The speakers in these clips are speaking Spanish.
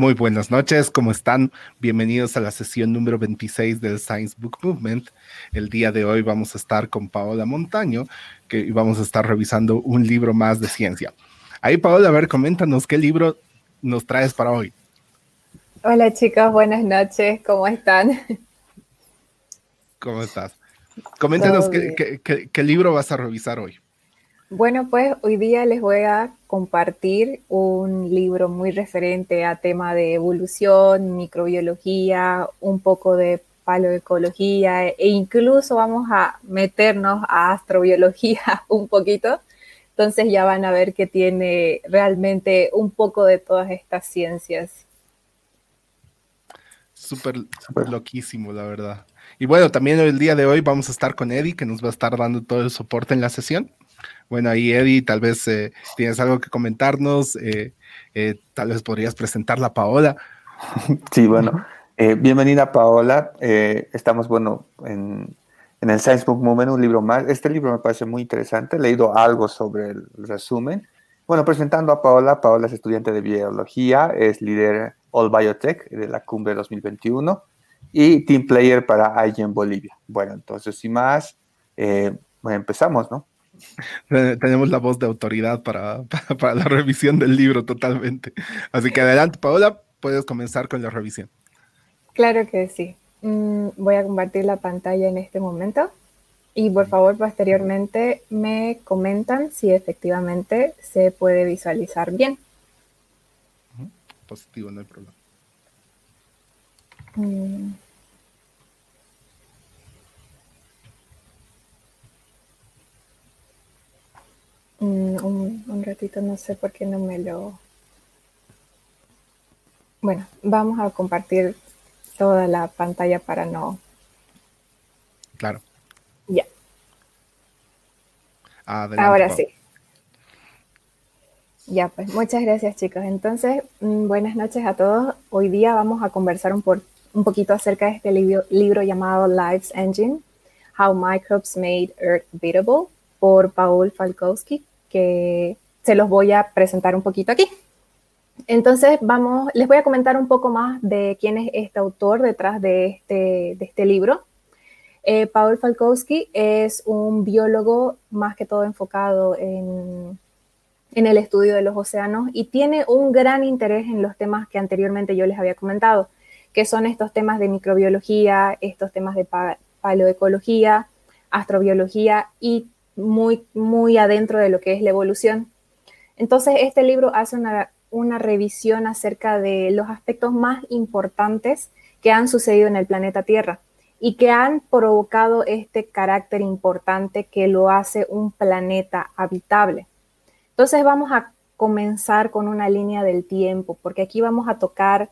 Muy buenas noches, ¿cómo están? Bienvenidos a la sesión número 26 del Science Book Movement. El día de hoy vamos a estar con Paola Montaño, que vamos a estar revisando un libro más de ciencia. Ahí, Paola, a ver, coméntanos qué libro nos traes para hoy. Hola chicos, buenas noches, ¿cómo están? ¿Cómo estás? Coméntanos qué libro vas a revisar hoy. Bueno, pues hoy día les voy a compartir un libro muy referente a tema de evolución, microbiología, un poco de paleoecología e incluso vamos a meternos a astrobiología un poquito. Entonces ya van a ver que tiene realmente un poco de todas estas ciencias. Súper, súper loquísimo, la verdad. Y bueno, también el día de hoy vamos a estar con Eddie, que nos va a estar dando todo el soporte en la sesión. Bueno, ahí Eddie, tal vez eh, tienes algo que comentarnos, eh, eh, tal vez podrías presentar la Paola. Sí, bueno, bienvenida Paola. estamos, bueno, en, el Science Book Movement, un libro más. Este libro me parece muy interesante, he leído algo sobre el resumen. Bueno, presentando a Paola, Paola es estudiante de biología, es líder All Biotech de la cumbre 2021 y team player para IGN Bolivia. Bueno, entonces, sin más, empezamos, ¿no? Tenemos la voz de autoridad para, para, la revisión del libro totalmente. Así que adelante, Paola, puedes comenzar con la revisión. Claro que sí. Mm, voy a compartir la pantalla en este momento y por favor posteriormente me comentan si efectivamente se puede visualizar bien. Positivo, no hay problema. Mm. Mm, un, ratito, no sé por qué no me lo... Bueno, vamos a compartir toda la pantalla para no... Claro. Ya. Ahora sí. Ya, pues muchas gracias chicos. Entonces, mm, buenas noches a todos. Hoy día vamos a conversar un, por, un poquito acerca de este libro, libro llamado Life's Engine, How Microbes Made Earth Beatable, por Paul Falkowski que se los voy a presentar un poquito aquí. Entonces, vamos, les voy a comentar un poco más de quién es este autor detrás de este, de este libro. Eh, Paul Falkowski es un biólogo más que todo enfocado en, en el estudio de los océanos y tiene un gran interés en los temas que anteriormente yo les había comentado, que son estos temas de microbiología, estos temas de paleoecología, astrobiología y muy, muy adentro de lo que es la evolución. Entonces, este libro hace una, una revisión acerca de los aspectos más importantes que han sucedido en el planeta Tierra y que han provocado este carácter importante que lo hace un planeta habitable. Entonces vamos a comenzar con una línea del tiempo, porque aquí vamos a tocar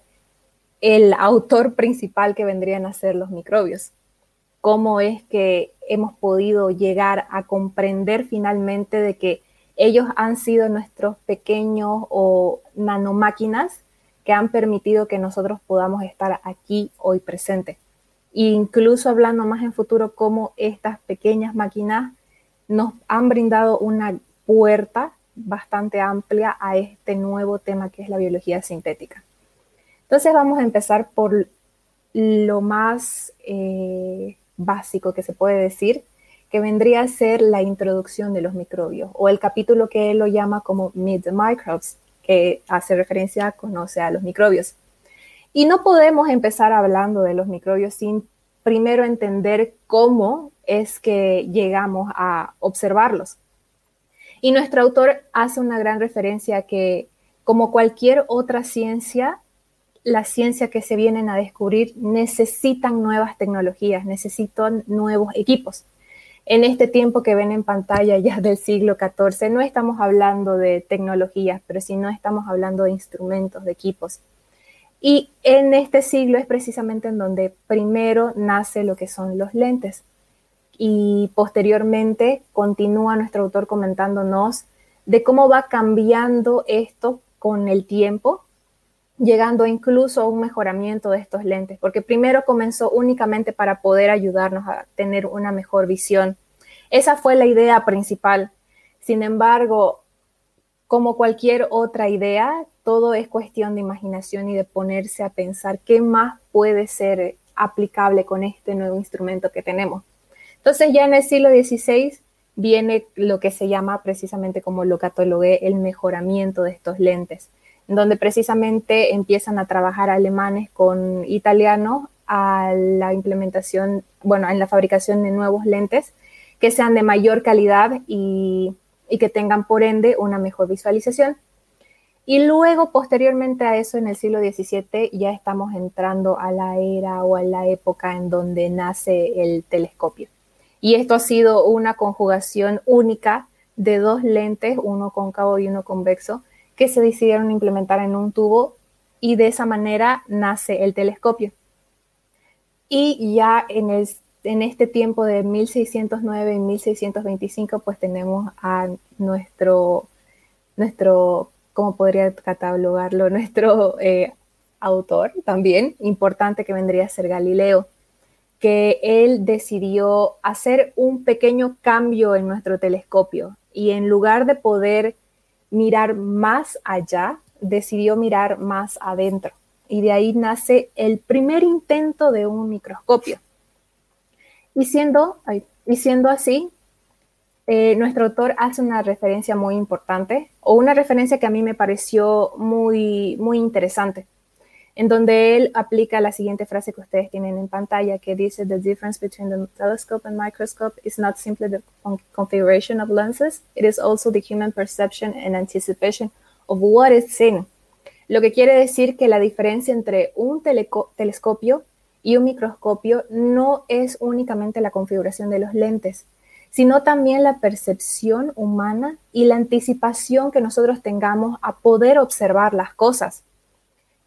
el autor principal que vendrían a ser los microbios cómo es que hemos podido llegar a comprender finalmente de que ellos han sido nuestros pequeños o nanomáquinas que han permitido que nosotros podamos estar aquí hoy presente. E incluso hablando más en futuro, cómo estas pequeñas máquinas nos han brindado una puerta bastante amplia a este nuevo tema que es la biología sintética. Entonces vamos a empezar por lo más eh, básico que se puede decir, que vendría a ser la introducción de los microbios, o el capítulo que él lo llama como Meet the Microbes, que hace referencia, conoce a los microbios. Y no podemos empezar hablando de los microbios sin primero entender cómo es que llegamos a observarlos. Y nuestro autor hace una gran referencia que, como cualquier otra ciencia, la ciencia que se vienen a descubrir necesitan nuevas tecnologías, necesitan nuevos equipos. En este tiempo que ven en pantalla ya del siglo XIV, no estamos hablando de tecnologías, pero sí no estamos hablando de instrumentos, de equipos. Y en este siglo es precisamente en donde primero nace lo que son los lentes. Y posteriormente continúa nuestro autor comentándonos de cómo va cambiando esto con el tiempo llegando incluso a un mejoramiento de estos lentes, porque primero comenzó únicamente para poder ayudarnos a tener una mejor visión. Esa fue la idea principal. Sin embargo, como cualquier otra idea, todo es cuestión de imaginación y de ponerse a pensar qué más puede ser aplicable con este nuevo instrumento que tenemos. Entonces ya en el siglo XVI viene lo que se llama precisamente como lo catalogué el mejoramiento de estos lentes, donde precisamente empiezan a trabajar alemanes con italianos a la implementación, bueno, en la fabricación de nuevos lentes que sean de mayor calidad y, que tengan por ende una mejor visualización. Y luego, posteriormente a eso, en el siglo XVII, ya estamos entrando a la era o a la época en donde nace el telescopio. Y esto ha sido una conjugación única de dos lentes, uno cóncavo y uno convexo, que se decidieron implementar en un tubo y de esa manera nace el telescopio. Y ya en, el, en este tiempo de 1609 y 1625, pues tenemos a nuestro, nuestro ¿cómo podría catalogarlo? Nuestro eh, autor también, importante que vendría a ser Galileo, que él decidió hacer un pequeño cambio en nuestro telescopio y en lugar de poder mirar más allá, decidió mirar más adentro. Y de ahí nace el primer intento de un microscopio. Y siendo, y siendo así, eh, nuestro autor hace una referencia muy importante o una referencia que a mí me pareció muy, muy interesante, en donde él aplica la siguiente frase que ustedes tienen en pantalla, que dice, The difference between the telescope and microscope is not simply the configuration of lenses, it is also the human perception and anticipation of what is seen. Lo que quiere decir que la diferencia entre un telescopio y un microscopio no es únicamente la configuración de los lentes, sino también la percepción humana y la anticipación que nosotros tengamos a poder observar las cosas.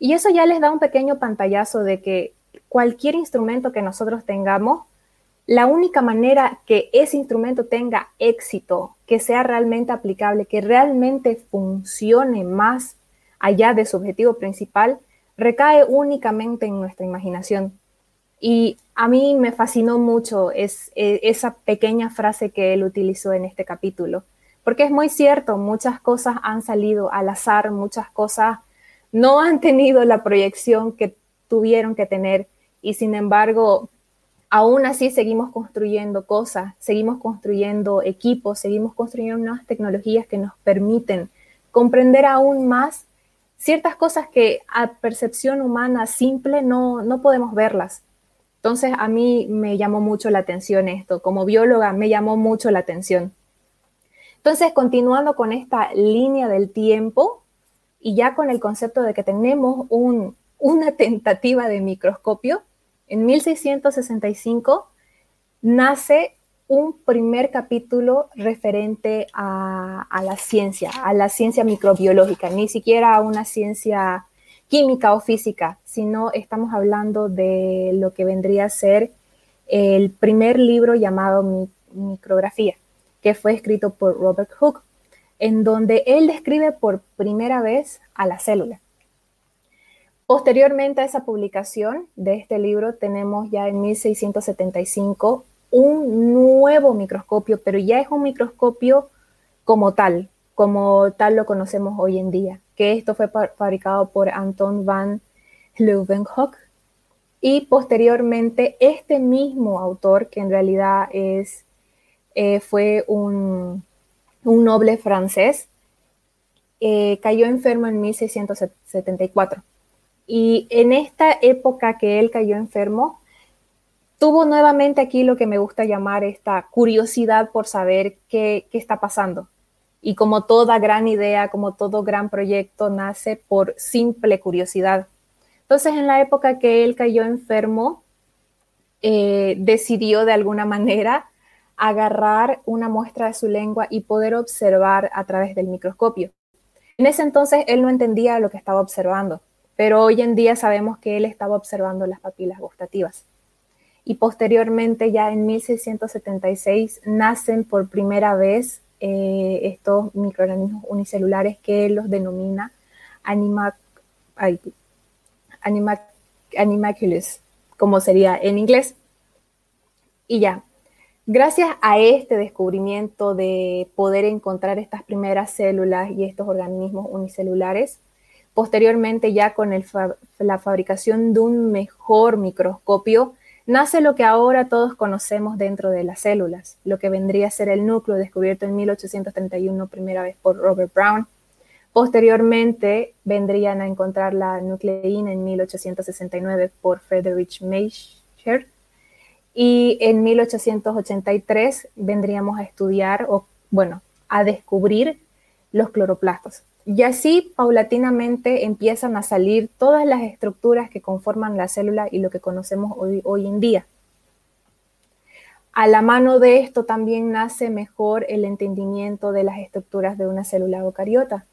Y eso ya les da un pequeño pantallazo de que cualquier instrumento que nosotros tengamos, la única manera que ese instrumento tenga éxito, que sea realmente aplicable, que realmente funcione más allá de su objetivo principal, recae únicamente en nuestra imaginación. Y a mí me fascinó mucho es, e, esa pequeña frase que él utilizó en este capítulo, porque es muy cierto, muchas cosas han salido al azar, muchas cosas no han tenido la proyección que tuvieron que tener y sin embargo, aún así seguimos construyendo cosas, seguimos construyendo equipos, seguimos construyendo nuevas tecnologías que nos permiten comprender aún más ciertas cosas que a percepción humana simple no, no podemos verlas. Entonces a mí me llamó mucho la atención esto, como bióloga me llamó mucho la atención. Entonces, continuando con esta línea del tiempo y ya con el concepto de que tenemos una tentativa de microscopio, en 1665 nace un primer capítulo referente a, a, la ciencia, a la ciencia microbiológica, ni siquiera a una ciencia química o física, sino estamos hablando de lo que vendría a ser el primer libro llamado Micrografía, que fue escrito por Robert Hooke, en donde él describe por primera vez a la célula. Posteriormente a esa publicación de este libro, tenemos ya en 1675 un nuevo microscopio, pero ya es un microscopio como tal, como tal lo conocemos hoy en día que esto fue fabricado por Anton van Leeuwenhoek. Y posteriormente, este mismo autor, que en realidad es, eh, fue un, noble francés, eh, cayó enfermo en 1674. Y en esta época que él cayó enfermo, tuvo nuevamente aquí lo que me gusta llamar esta curiosidad por saber qué, qué está pasando, y como toda gran idea, como todo gran proyecto, nace por simple curiosidad. Entonces, en la época que él cayó enfermo, eh, decidió de alguna manera agarrar una muestra de su lengua y poder observar a través del microscopio. En ese entonces él no entendía lo que estaba observando, pero hoy en día sabemos que él estaba observando las papilas gustativas. Y posteriormente, ya en 1676, nacen por primera vez eh, estos microorganismos unicelulares que los denomina anima, animaculus, como sería en inglés. Y ya, Gracias a este descubrimiento de poder encontrar estas primeras células y estos organismos unicelulares, posteriormente ya con la fabricación de un mejor microscopio, nace lo que ahora todos conocemos dentro de las células, lo que vendría a ser el núcleo descubierto en 1831 primera vez por Robert Brown. Posteriormente vendrían a encontrar la nucleína en 1869 por Friedrich Meischer y en 1883 vendríamos a estudiar, o bueno, a descubrir los cloroplastos. Y así, paulatinamente, empiezan a salir todas las estructuras que conforman la célula y lo que conocemos hoy, hoy en día. A la mano de esto también nace mejor el entendimiento de las estructuras de una célula eucariota.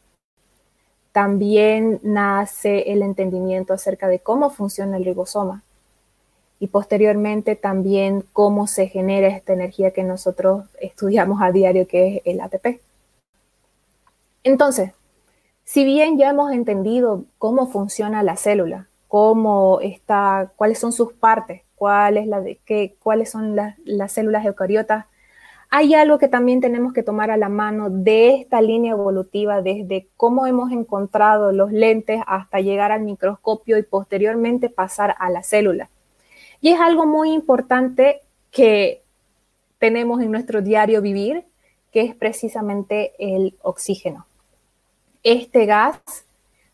También nace el entendimiento acerca de cómo funciona el ribosoma y posteriormente también cómo se genera esta energía que nosotros estudiamos a diario, que es el ATP. Entonces, si bien ya hemos entendido cómo funciona la célula, cómo está, cuáles son sus partes, cuál es la de, qué, cuáles son las células eucariotas, hay algo que también tenemos que tomar a la mano de esta línea evolutiva, desde cómo hemos encontrado los lentes hasta llegar al microscopio y posteriormente pasar a la célula. Y es algo muy importante que tenemos en nuestro diario vivir, que es precisamente el oxígeno. Este gas,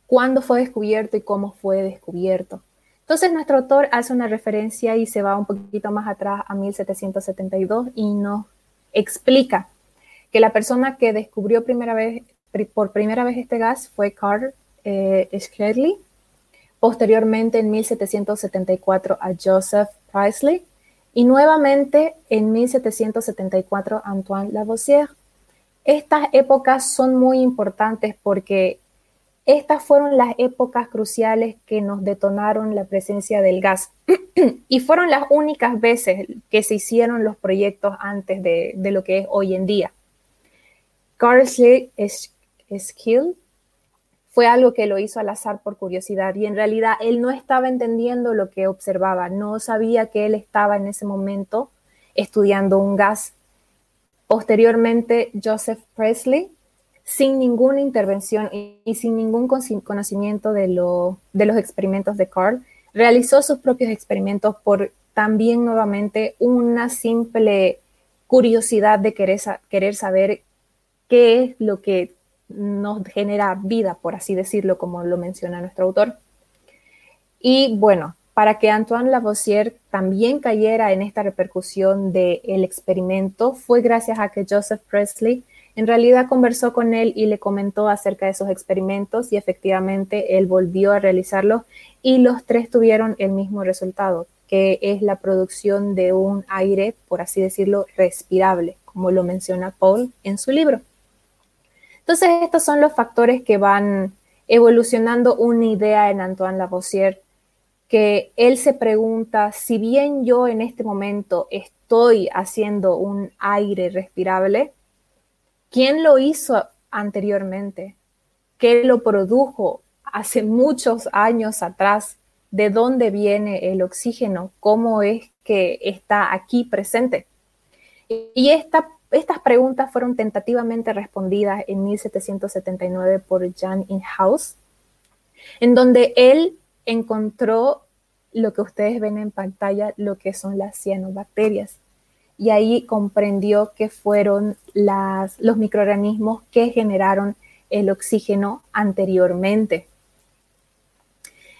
cuándo fue descubierto y cómo fue descubierto. Entonces nuestro autor hace una referencia y se va un poquito más atrás a 1772 y nos explica que la persona que descubrió por primera vez este gas fue Carl eh, posteriormente en 1774 a Joseph Priestley y nuevamente en 1774 a Antoine Lavoisier. Estas épocas son muy importantes porque estas fueron las épocas cruciales que nos detonaron la presencia del gas y fueron las únicas veces que se hicieron los proyectos antes de, lo que es hoy en día. Carl Skill fue algo que lo hizo al azar por curiosidad y en realidad él no estaba entendiendo lo que observaba, no sabía que él estaba en ese momento estudiando un gas. Posteriormente, Joseph Presley, sin ninguna intervención y, sin ningún conocimiento de, de los experimentos de Carl, realizó sus propios experimentos por también nuevamente una simple curiosidad de querer, querer saber qué es lo que nos genera vida, por así decirlo, como lo menciona nuestro autor. Y bueno, para que Antoine Lavoisier también cayera en esta repercusión del experimento fue gracias a que Joseph Presley en realidad conversó con él y le comentó acerca de esos experimentos y efectivamente él volvió a realizarlos y los tres tuvieron el mismo resultado, que es la producción de un aire, por así decirlo, respirable, como lo menciona Paul en su libro. Entonces, estos son los factores que van evolucionando una idea en Antoine Lavoisier, que él se pregunta, si bien yo en este momento estoy haciendo un aire respirable, ¿quién lo hizo anteriormente? ¿Qué lo produjo hace muchos años atrás? ¿De dónde viene el oxígeno? ¿Cómo es que está aquí presente? Y esta estas preguntas fueron tentativamente respondidas en 1779 por Jan Inhouse, en donde él encontró lo que ustedes ven en pantalla, lo que son las cianobacterias. Y ahí comprendió que fueron las, los microorganismos que generaron el oxígeno anteriormente.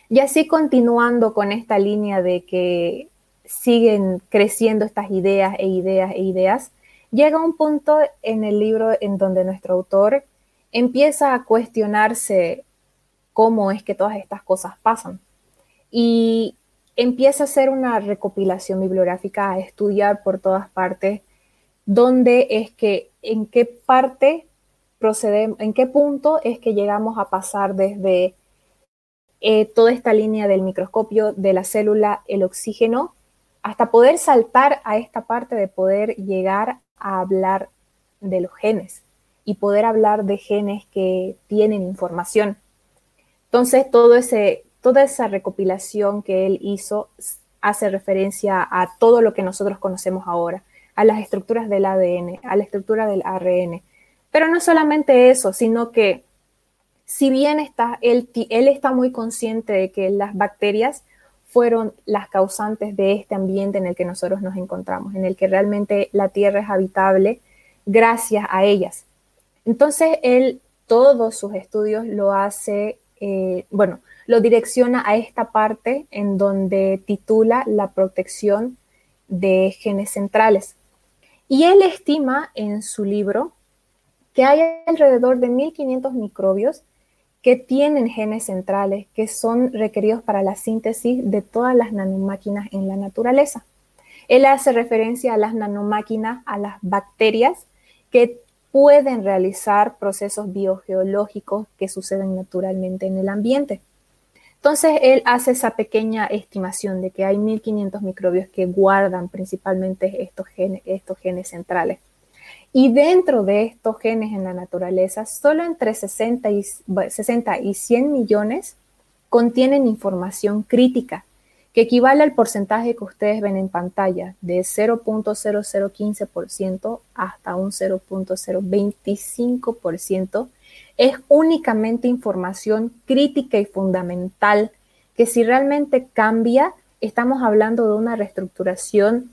Y así continuando con esta línea de que siguen creciendo estas ideas e ideas e ideas, llega un punto en el libro en donde nuestro autor empieza a cuestionarse cómo es que todas estas cosas pasan. Y empieza a hacer una recopilación bibliográfica, a estudiar por todas partes dónde es que, en qué parte procedemos, en qué punto es que llegamos a pasar desde eh, toda esta línea del microscopio, de la célula, el oxígeno, hasta poder saltar a esta parte de poder llegar a hablar de los genes y poder hablar de genes que tienen información. Entonces, toda esa recopilación que él hizo hace referencia a todo lo que nosotros conocemos ahora, a las estructuras del ADN, a la estructura del ARN. Pero no solamente eso, sino que si bien está, él está muy consciente de que las bacterias fueron las causantes de este ambiente en el que nosotros nos encontramos, en el que realmente la Tierra es habitable gracias a ellas. Entonces, él todos sus estudios lo hace, eh, bueno, lo direcciona a esta parte en donde titula la protección de genes centrales. Y él estima en su libro que hay alrededor de 1500 microbios que tienen genes centrales que son requeridos para la síntesis de todas las nanomáquinas en la naturaleza. Él hace referencia a las nanomáquinas, a las bacterias que pueden realizar procesos biogeológicos que suceden naturalmente en el ambiente. Entonces, él hace esa pequeña estimación de que hay 1500 microbios que guardan principalmente estos genes, estos genes centrales. Y dentro de estos genes en la naturaleza, solo entre 60 y, 60 y 100 millones contienen información crítica que equivale al porcentaje que ustedes ven en pantalla, de 0.0015% hasta un 0.025%, es únicamente información crítica y fundamental que si realmente cambia, estamos hablando de una reestructuración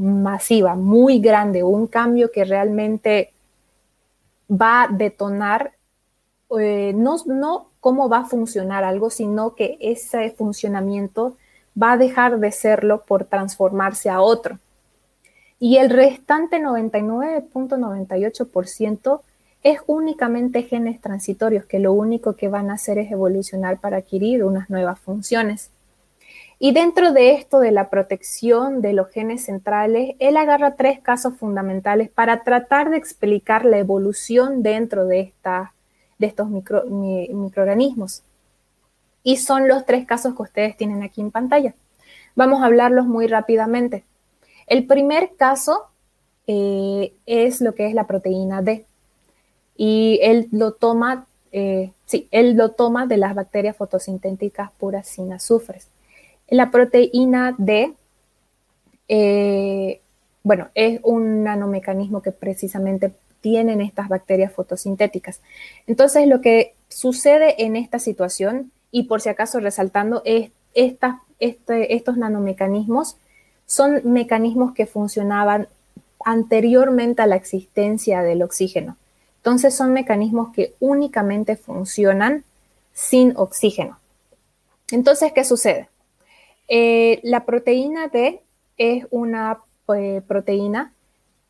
masiva, muy grande, un cambio que realmente va a detonar eh, no, no cómo va a funcionar algo, sino que ese funcionamiento va a dejar de serlo por transformarse a otro. Y el restante 99.98% es únicamente genes transitorios que lo único que van a hacer es evolucionar para adquirir unas nuevas funciones. Y dentro de esto de la protección de los genes centrales, él agarra tres casos fundamentales para tratar de explicar la evolución dentro de, estos microorganismos. Y son los tres casos que ustedes tienen aquí en pantalla. Vamos a hablarlos muy rápidamente. El primer caso eh, es lo que es la proteína D. Y él lo toma, eh, sí, él lo toma de las bacterias fotosintéticas puras sin azufres. La proteína D, eh, bueno, es un nanomecanismo que precisamente tienen estas bacterias fotosintéticas. Entonces, lo que sucede en esta situación y por si acaso resaltando, es, este, estos nanomecanismos son mecanismos que funcionaban anteriormente a la existencia del oxígeno. Entonces son mecanismos que únicamente funcionan sin oxígeno. Entonces, ¿qué sucede? Eh, la proteína D es una eh, proteína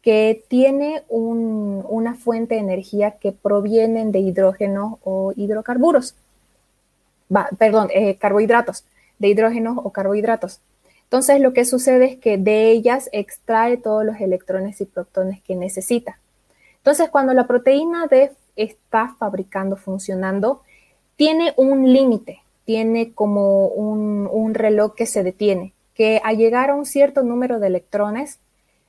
que tiene una fuente de energía que provienen de hidrógeno o hidrocarburos perdón, eh, carbohidratos, de hidrógeno o carbohidratos. Entonces lo que sucede es que de ellas extrae todos los electrones y protones que necesita. Entonces cuando la proteína D está fabricando, funcionando, tiene un límite, tiene como un, reloj que se detiene, que al llegar a un cierto número de electrones,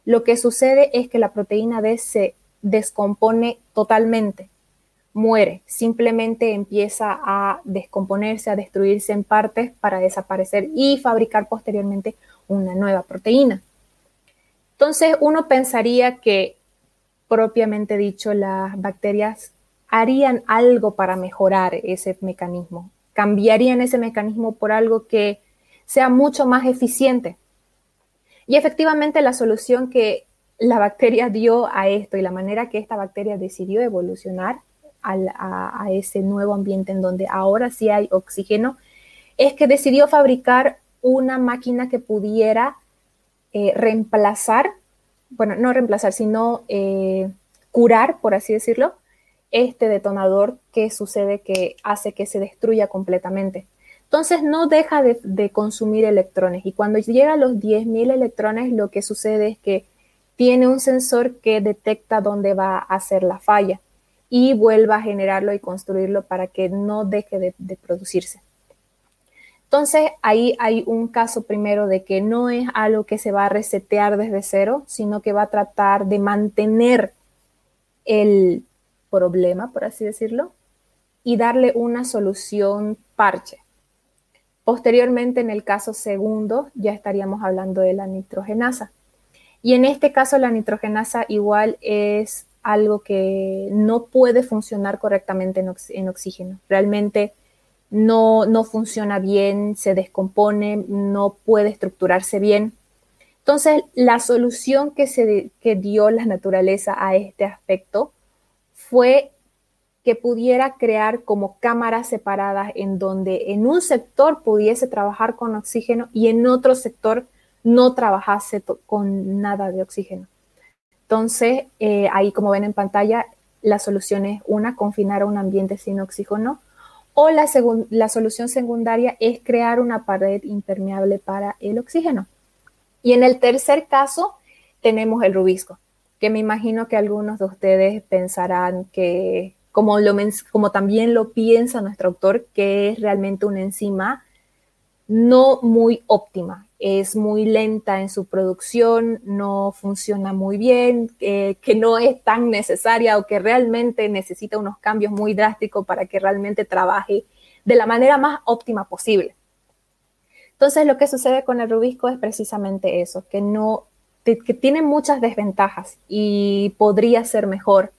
lo que sucede es que la proteína D se descompone totalmente muere, simplemente empieza a descomponerse, a destruirse en partes para desaparecer y fabricar posteriormente una nueva proteína. Entonces uno pensaría que, propiamente dicho, las bacterias harían algo para mejorar ese mecanismo, cambiarían ese mecanismo por algo que sea mucho más eficiente. Y efectivamente la solución que la bacteria dio a esto y la manera que esta bacteria decidió evolucionar a, ese nuevo ambiente en donde ahora sí hay oxígeno, es que decidió fabricar una máquina que pudiera eh, reemplazar, bueno, no reemplazar, sino eh, curar, por así decirlo, este detonador que sucede que hace que se destruya completamente. Entonces no deja de, de consumir electrones y cuando llega a los 10.000 electrones lo que sucede es que tiene un sensor que detecta dónde va a hacer la falla y vuelva a generarlo y construirlo para que no deje de, producirse. Entonces, ahí hay un caso primero de que no es algo que se va a resetear desde cero, sino que va a tratar de mantener el problema, por así decirlo, y darle una solución parche. Posteriormente, en el caso segundo, ya estaríamos hablando de la nitrogenasa. Y en este caso la nitrogenasa igual es algo que no puede funcionar correctamente en, oxígeno. Realmente no, no funciona bien, se descompone, no puede estructurarse bien. Entonces, la solución que, se, que dio la naturaleza a este aspecto fue que pudiera crear como cámaras separadas en donde en un sector pudiese trabajar con oxígeno y en otro sector no trabajase con nada de oxígeno. Entonces, eh, ahí como ven en pantalla, la solución es una, confinar a un ambiente sin oxígeno, o la, la solución secundaria es crear una pared impermeable para el oxígeno. Y en el tercer caso tenemos el rubisco, que me imagino que algunos de ustedes pensarán que, como, también lo piensa nuestro autor, que es realmente una enzima no muy óptima, es muy lenta en su producción, no funciona muy bien, eh, que no es tan necesaria o que realmente necesita unos cambios muy drásticos para que realmente trabaje de la manera más óptima posible. Entonces, lo que sucede con el rubisco es precisamente eso, que no que tiene muchas desventajas y podría ser mejor.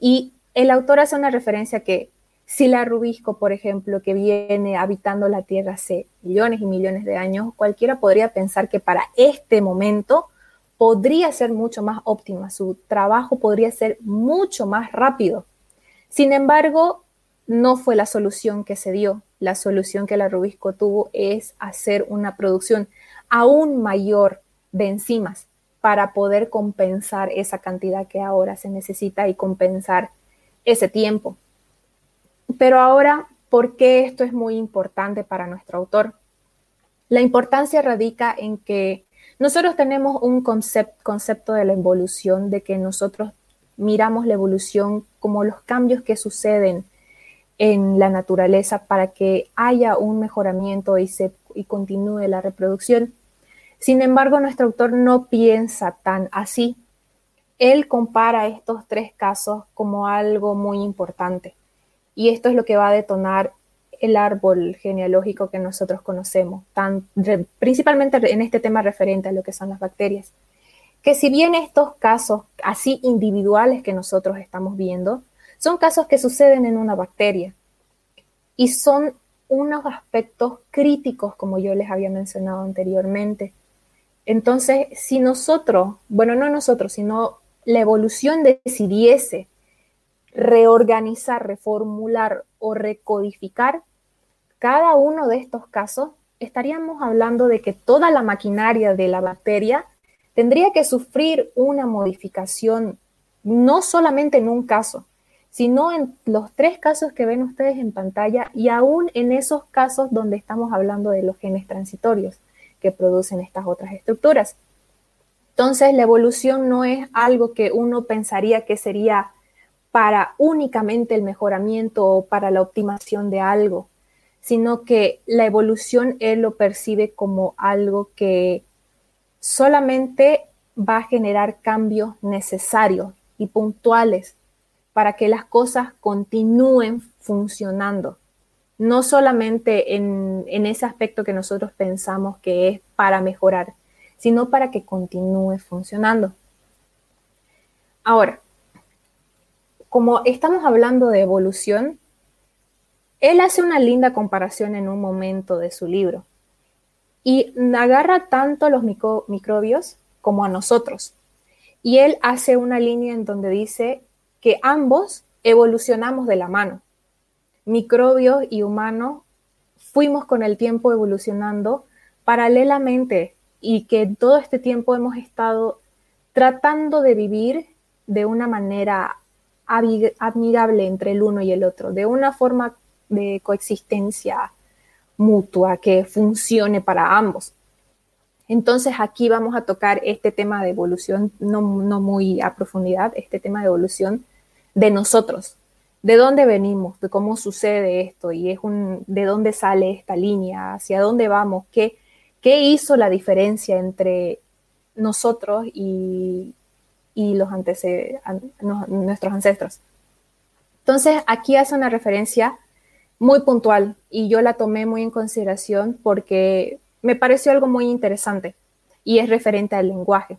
Y el autor hace una referencia que si la rubisco, por ejemplo, que viene habitando la Tierra hace millones y millones de años, cualquiera podría pensar que para este momento podría ser mucho más óptima, su trabajo podría ser mucho más rápido. Sin embargo, no fue la solución que se dio la solución que la Rubisco tuvo es hacer una producción aún mayor de enzimas para poder compensar esa cantidad que ahora se necesita y compensar ese tiempo. Pero ahora, ¿por qué esto es muy importante para nuestro autor? La importancia radica en que nosotros tenemos un concepto de la evolución, de que nosotros miramos la evolución como los cambios que suceden en la naturaleza para que haya un mejoramiento y, y continúe la reproducción. Sin embargo, nuestro autor no piensa tan así. Él compara estos tres casos como algo muy importante. Y esto es lo que va a detonar el árbol genealógico que nosotros conocemos, tan, principalmente en este tema referente a lo que son las bacterias. Que si bien estos casos así individuales que nosotros estamos viendo son casos que suceden en una bacteria y son unos aspectos críticos, como yo les había mencionado anteriormente. Entonces, si nosotros, bueno, no nosotros, sino la evolución decidiese reorganizar, reformular o recodificar cada uno de estos casos, estaríamos hablando de que toda la maquinaria de la bacteria tendría que sufrir una modificación, no solamente en un caso, sino en los tres casos que ven ustedes en pantalla y aún en esos casos donde estamos hablando de los genes transitorios que producen estas otras estructuras. Entonces, la evolución no es algo que uno pensaría que sería para únicamente el mejoramiento o para la optimización de algo, sino que la evolución él lo percibe como algo que solamente va a generar cambios necesarios y puntuales para que las cosas continúen funcionando. No solamente en, ese aspecto que nosotros pensamos que es para mejorar, sino para que continúe funcionando. Ahora, como estamos hablando de evolución, él hace una linda comparación en un momento de su libro y agarra tanto a los microbios como a nosotros. Y él hace una línea en donde dice que ambos evolucionamos de la mano. Microbios y humanos fuimos con el tiempo evolucionando paralelamente y que todo este tiempo hemos estado tratando de vivir de una manera admirable entre el uno y el otro, de una forma de coexistencia mutua que funcione para ambos. Entonces aquí vamos a tocar este tema de evolución, no, muy a profundidad, este tema de evolución de nosotros, de dónde venimos, de cómo sucede esto y es un, de dónde sale esta línea, hacia dónde vamos, qué, qué hizo la diferencia entre nosotros y, los nuestros ancestros. Entonces aquí hace una referencia muy puntual y yo la tomé muy en consideración porque me pareció algo muy interesante y es referente al lenguaje.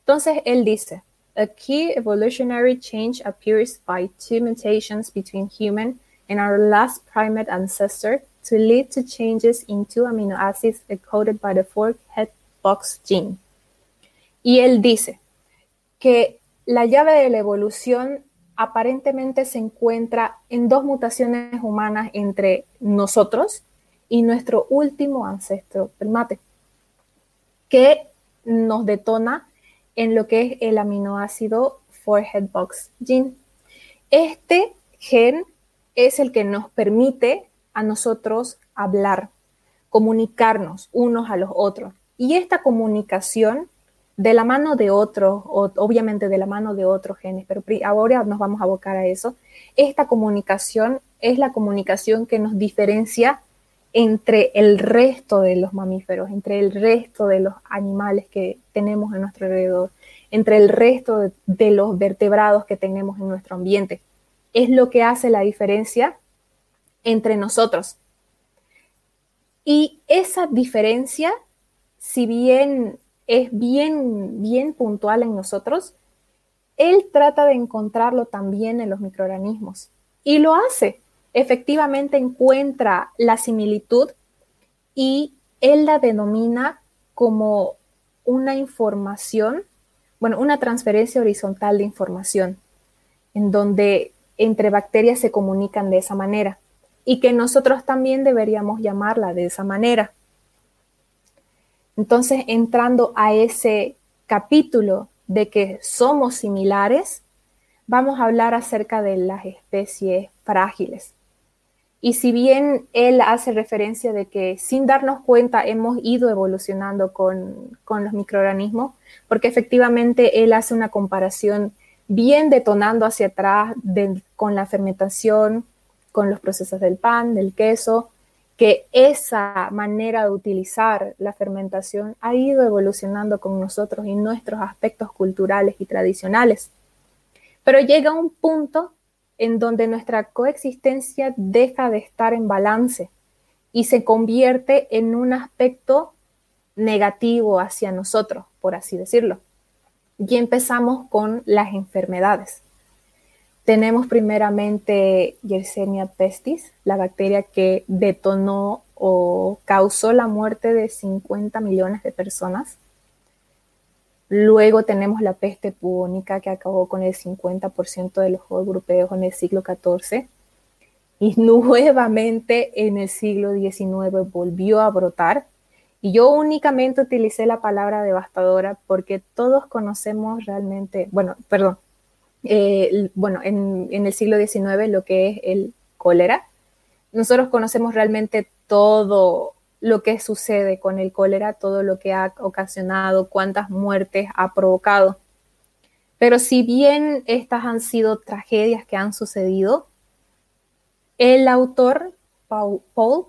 Entonces, él dice, a key evolutionary change appears by two mutations between human and our last primate ancestor to lead to changes in two amino acids encoded by the four-head box gene. Y él dice que la llave de la evolución aparentemente se encuentra en dos mutaciones humanas entre nosotros y nuestro último ancestro primate, que nos detona en lo que es el aminoácido forehead box gene. Este gen es el que nos permite a nosotros hablar, comunicarnos unos a los otros. Y esta comunicación de la mano de otros, obviamente de la mano de otros genes, pero ahora nos vamos a abocar a eso, esta comunicación es la comunicación que nos diferencia entre el resto de los mamíferos, entre el resto de los animales que tenemos en nuestro alrededor, entre el resto de, los vertebrados que tenemos en nuestro ambiente. Es lo que hace la diferencia entre nosotros. Y esa diferencia, si bien es bien, bien puntual en nosotros, él trata de encontrarlo también en los microorganismos. Y lo hace efectivamente encuentra la similitud y él la denomina como una información, bueno, una transferencia horizontal de información, en donde entre bacterias se comunican de esa manera y que nosotros también deberíamos llamarla de esa manera. Entonces, entrando a ese capítulo de que somos similares, vamos a hablar acerca de las especies frágiles. Y si bien él hace referencia de que sin darnos cuenta hemos ido evolucionando con, los microorganismos, porque efectivamente él hace una comparación bien detonando hacia atrás con la fermentación, con los procesos del pan, del queso, que esa manera de utilizar la fermentación ha ido evolucionando con nosotros y nuestros aspectos culturales y tradicionales. Pero llega un punto en donde nuestra coexistencia deja de estar en balance y se convierte en un aspecto negativo hacia nosotros, por así decirlo. Y empezamos con las enfermedades. Tenemos primeramente Yersinia pestis, la bacteria que detonó o causó la muerte de 50 millones de personas Luego tenemos la peste bubónica que acabó con el 50% de los europeos en el siglo XIV y nuevamente en el siglo XIX volvió a brotar. Y yo únicamente utilicé la palabra devastadora porque todos conocemos realmente, bueno, perdón, eh, bueno, en, en el siglo XIX lo que es el cólera. Nosotros conocemos realmente todo lo que sucede con el cólera, todo lo que ha ocasionado, cuántas muertes ha provocado. Pero si bien estas han sido tragedias que han sucedido, el autor, Paul,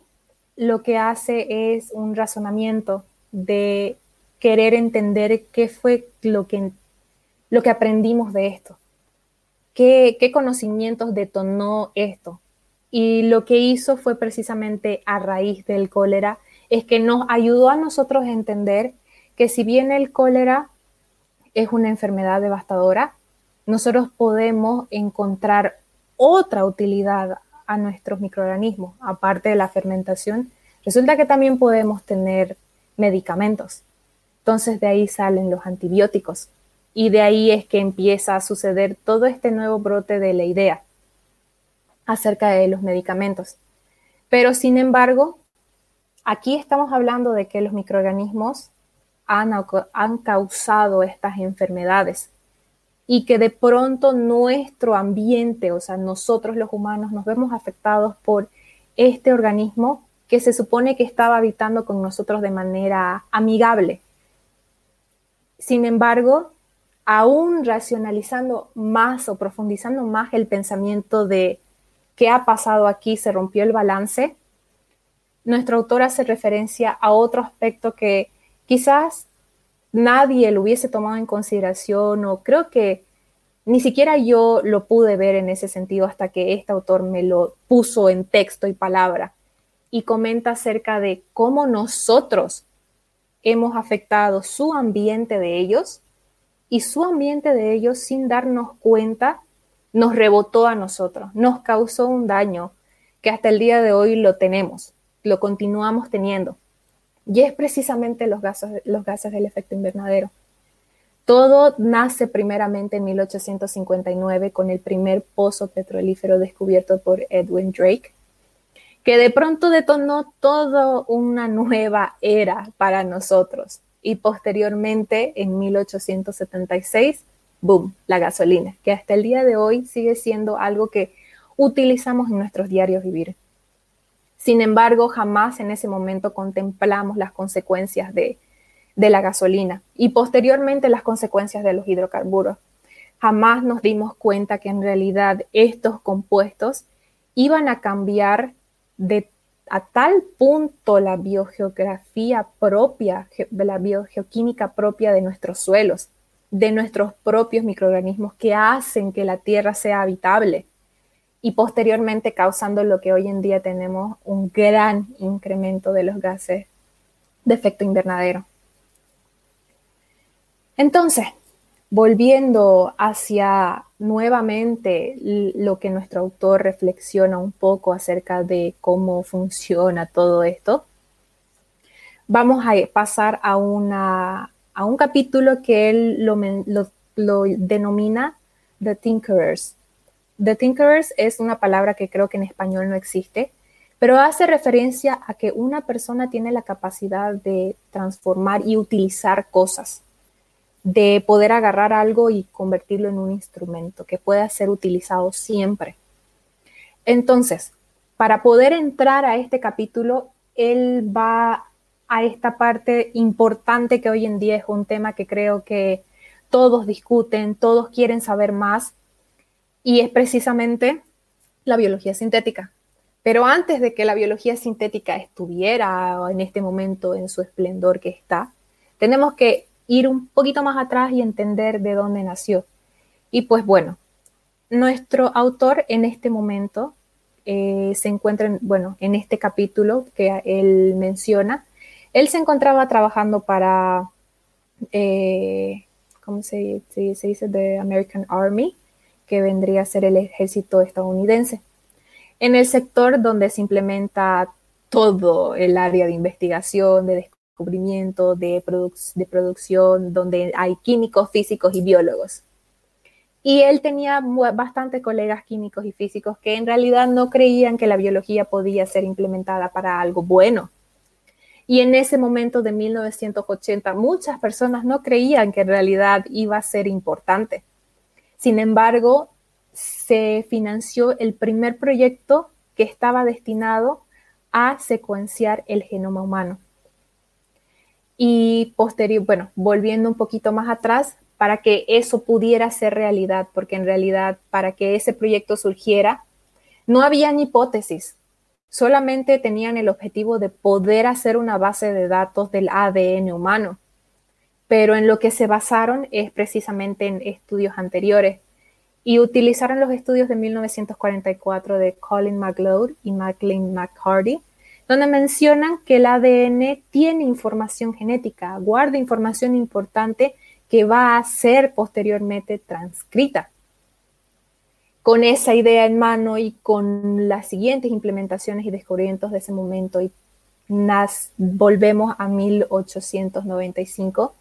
lo que hace es un razonamiento de querer entender qué fue lo que, lo que aprendimos de esto, qué, qué conocimientos detonó esto, y lo que hizo fue precisamente a raíz del cólera, es que nos ayudó a nosotros a entender que si bien el cólera es una enfermedad devastadora, nosotros podemos encontrar otra utilidad a nuestros microorganismos, aparte de la fermentación. Resulta que también podemos tener medicamentos. Entonces de ahí salen los antibióticos y de ahí es que empieza a suceder todo este nuevo brote de la idea acerca de los medicamentos. Pero sin embargo, aquí estamos hablando de que los microorganismos han, han causado estas enfermedades y que de pronto nuestro ambiente, o sea, nosotros los humanos nos vemos afectados por este organismo que se supone que estaba habitando con nosotros de manera amigable. Sin embargo, aún racionalizando más o profundizando más el pensamiento de ¿Qué ha pasado aquí? ¿Se rompió el balance? Nuestro autor hace referencia a otro aspecto que quizás nadie lo hubiese tomado en consideración o creo que ni siquiera yo lo pude ver en ese sentido hasta que este autor me lo puso en texto y palabra y comenta acerca de cómo nosotros hemos afectado su ambiente de ellos y su ambiente de ellos sin darnos cuenta nos rebotó a nosotros, nos causó un daño que hasta el día de hoy lo tenemos, lo continuamos teniendo. Y es precisamente los gases, los gases del efecto invernadero. Todo nace primeramente en 1859 con el primer pozo petrolífero descubierto por Edwin Drake, que de pronto detonó toda una nueva era para nosotros. Y posteriormente, en 1876, boom, la gasolina, que hasta el día de hoy sigue siendo algo que utilizamos en nuestros diarios vivir. Sin embargo, jamás en ese momento contemplamos las consecuencias de, de la gasolina y posteriormente las consecuencias de los hidrocarburos. Jamás nos dimos cuenta que en realidad estos compuestos iban a cambiar de a tal punto la biogeografía propia, la biogeoquímica propia de nuestros suelos, de nuestros propios microorganismos que hacen que la Tierra sea habitable y posteriormente causando lo que hoy en día tenemos un gran incremento de los gases de efecto invernadero. Entonces, volviendo hacia nuevamente lo que nuestro autor reflexiona un poco acerca de cómo funciona todo esto, vamos a pasar a, una, a un capítulo que él lo, lo denomina The Tinkerers. The Tinkerers es una palabra que creo que en español no existe, pero hace referencia a que una persona tiene la capacidad de transformar y utilizar cosas de poder agarrar algo y convertirlo en un instrumento que pueda ser utilizado siempre. Entonces, para poder entrar a este capítulo, él va a esta parte importante que hoy en día es un tema que creo que todos discuten, todos quieren saber más, y es precisamente la biología sintética. Pero antes de que la biología sintética estuviera en este momento en su esplendor que está, tenemos que ir un poquito más atrás y entender de dónde nació. Y pues bueno, nuestro autor en este momento eh, se encuentra, en, bueno, en este capítulo que él menciona, él se encontraba trabajando para, eh, ¿cómo se, se, dice? The American Army, que vendría a ser el ejército estadounidense, en el sector donde se implementa todo el área de investigación, de descubrimiento, de, de producción, donde hay químicos, físicos y biólogos. Y él tenía bastantes colegas químicos y físicos que en realidad no creían que la biología podía ser implementada para algo bueno. Y en ese momento de 1980, muchas personas no creían que en realidad iba a ser importante. Sin embargo, se financió el primer proyecto que estaba destinado a secuenciar el genoma humano. Y posterior, bueno, volviendo un poquito más atrás, para que eso pudiera ser realidad, porque en realidad para que ese proyecto surgiera, no habían hipótesis, solamente tenían el objetivo de poder hacer una base de datos del ADN humano. Pero en lo que se basaron es precisamente en estudios anteriores y utilizaron los estudios de 1944 de Colin McLeod y McLean McCarty donde mencionan que el ADN tiene información genética, guarda información importante que va a ser posteriormente transcrita. Con esa idea en mano y con las siguientes implementaciones y descubrimientos de ese momento, y nas, volvemos a 1895,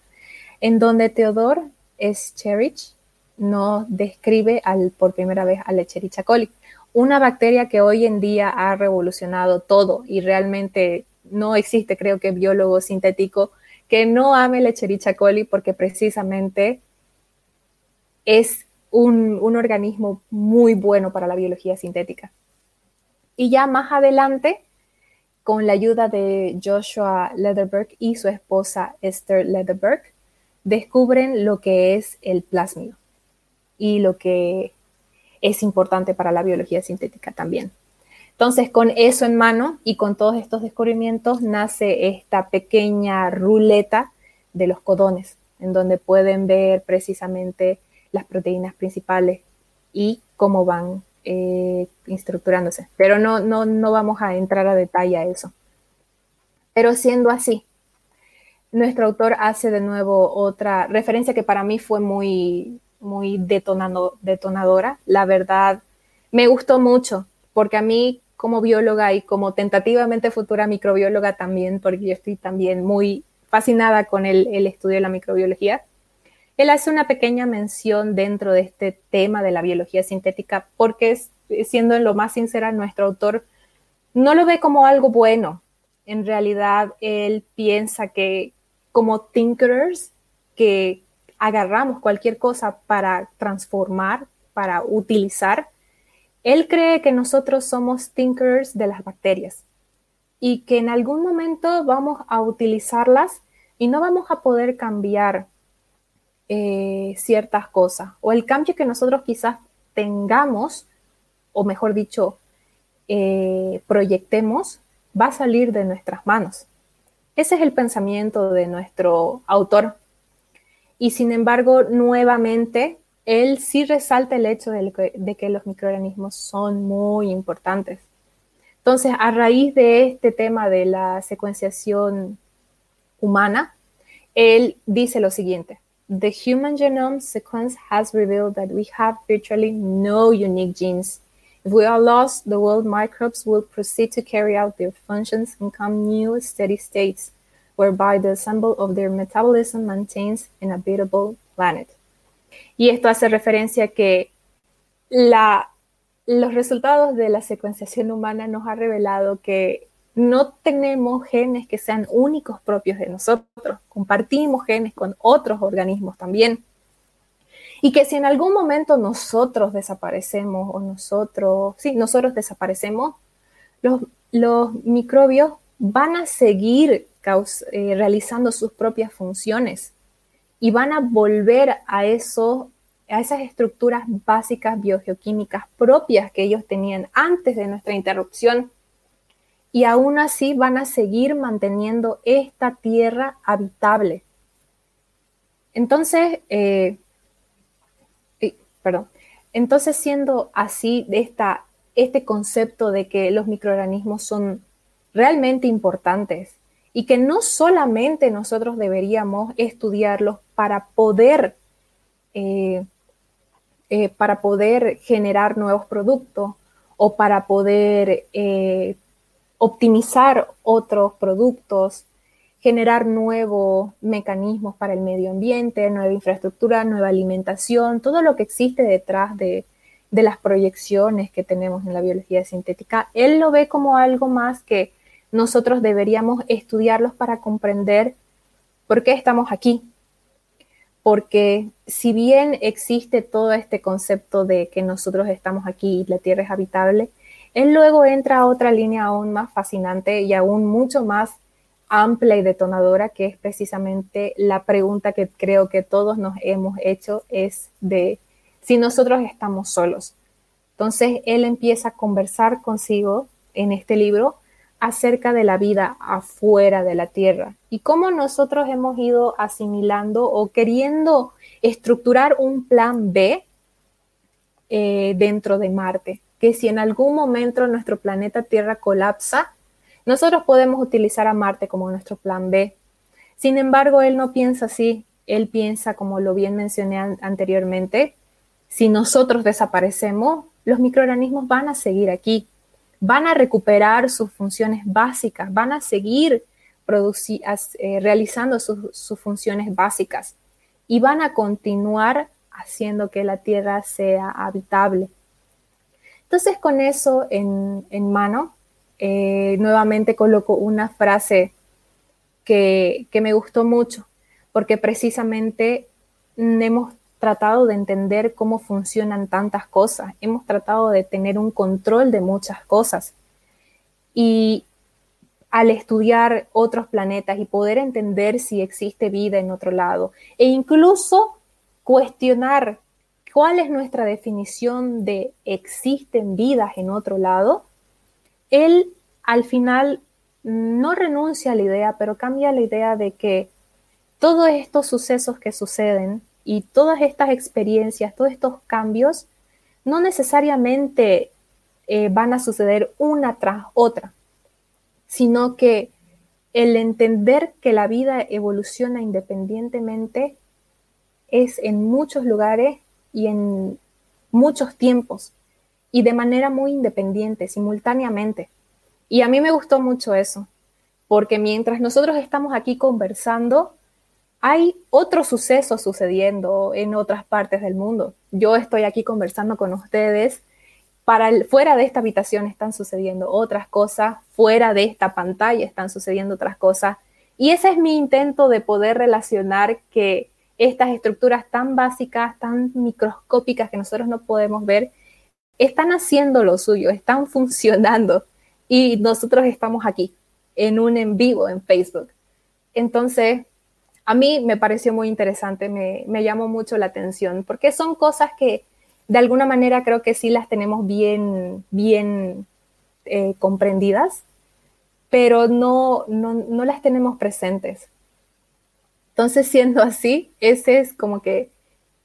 en donde Theodore Escherichia nos describe por primera vez al Escherichia coli. Una bacteria que hoy en día ha revolucionado todo y realmente no existe, creo que, biólogo sintético que no ame Lecherichia coli porque precisamente es un, un, organismo muy bueno para la biología sintética. Y ya más adelante, con la ayuda de Joshua Lederberg y su esposa Esther Lederberg, descubren lo que es el plásmido y lo que es importante para la biología sintética también. Entonces, con eso en mano y con todos estos descubrimientos nace esta pequeña ruleta de los codones, en donde pueden ver precisamente las proteínas principales y cómo van eh, estructurándose. Pero no, no, no vamos a entrar a detalle a eso. Pero siendo así, nuestro autor hace de nuevo otra referencia que para mí fue muy, muy detonando, detonadora. La verdad, me gustó mucho, porque a mí como bióloga y como tentativamente futura microbióloga también, porque yo estoy también muy fascinada con el, el estudio de la microbiología, él hace una pequeña mención dentro de este tema de la biología sintética, porque siendo en lo más sincera, nuestro autor no lo ve como algo bueno. En realidad, él piensa que como thinkers, que agarramos cualquier cosa para transformar, para utilizar, él cree que nosotros somos thinkers de las bacterias y que en algún momento vamos a utilizarlas y no vamos a poder cambiar eh, ciertas cosas. O el cambio que nosotros quizás tengamos, o mejor dicho, eh, proyectemos, va a salir de nuestras manos. Ese es el pensamiento de nuestro autor. Y sin embargo, nuevamente, él sí resalta el hecho de que, de que los microorganismos son muy importantes. Entonces, a raíz de este tema de la secuenciación humana, él dice lo siguiente. The human genome sequence has revealed that we have virtually no unique genes. If we are lost, the world microbes will proceed to carry out their functions and come new steady states, whereby the ensemble of their metabolism maintains an habitable planet. Y esto hace referencia que la, los resultados de la secuenciación humana nos ha revelado que no tenemos genes que sean únicos propios de nosotros, compartimos genes con otros organismos también. Y que si en algún momento nosotros desaparecemos o nosotros, sí, nosotros desaparecemos, los, microbios van a seguir eh, realizando sus propias funciones y van a volver a, eso, a esas estructuras básicas biogeoquímicas propias que ellos tenían antes de nuestra interrupción. Y aún así van a seguir manteniendo esta tierra habitable. Entonces, eh, perdón. Entonces, siendo así, esta, este concepto de que los microorganismos son realmente importantes y que no solamente nosotros deberíamos estudiarlos para poder, eh, eh, para poder generar nuevos productos o para poder optimizar otros productos generar nuevos mecanismos para el medio ambiente, nueva infraestructura, nueva alimentación, todo lo que existe detrás de, las proyecciones que tenemos en la biología sintética, él lo ve como algo más que nosotros deberíamos estudiarlos para comprender por qué estamos aquí. Porque si bien existe todo este concepto de que nosotros estamos aquí y la Tierra es habitable, él luego entra a otra línea aún más fascinante y aún mucho más amplia y detonadora, que es precisamente la pregunta que creo que todos nos hemos hecho, es de si nosotros estamos solos. Entonces, él empieza a conversar consigo en este libro acerca de la vida afuera de la Tierra y cómo nosotros hemos ido asimilando o queriendo estructurar un plan B eh, dentro de Marte, que si en algún momento nuestro planeta Tierra colapsa, nosotros podemos utilizar a Marte como nuestro plan B. Sin embargo, él no piensa así. Él piensa, como lo bien mencioné anteriormente, si nosotros desaparecemos, los microorganismos van a seguir aquí, van a recuperar sus funciones básicas, van a seguir eh, realizando sus, funciones básicas y van a continuar haciendo que la Tierra sea habitable. Entonces, con eso en mano, eh, nuevamente coloco una frase que, me gustó mucho, porque precisamente hemos tratado de entender cómo funcionan tantas cosas, hemos tratado de tener un control de muchas cosas. Y al estudiar otros planetas y poder entender si existe vida en otro lado e incluso cuestionar cuál es nuestra definición de existen vidas en otro lado, él al final no renuncia a la idea, pero cambia la idea de que todos estos sucesos que suceden y todas estas experiencias, todos estos cambios, no necesariamente eh, van a suceder una tras otra, sino que el entender que la vida evoluciona independientemente es en muchos lugares y en muchos tiempos y de manera muy independiente, simultáneamente. Y a mí me gustó mucho eso, porque mientras nosotros estamos aquí conversando, hay otros sucesos sucediendo en otras partes del mundo. Yo estoy aquí conversando con ustedes. Para fuera de esta habitación están sucediendo otras cosas, fuera de esta pantalla están sucediendo otras cosas. Y ese es mi intento de poder relacionar que estas estructuras tan básicas, tan microscópicas que nosotros no podemos ver, están haciendo lo suyo, están funcionando y nosotros estamos aquí en un en vivo en Facebook. Entonces, a mí me pareció muy interesante, me, llamó mucho la atención, porque son cosas que de alguna manera creo que sí las tenemos bien, bien eh, comprendidas, pero no, no, no las tenemos presentes. Entonces, siendo así, ese es como que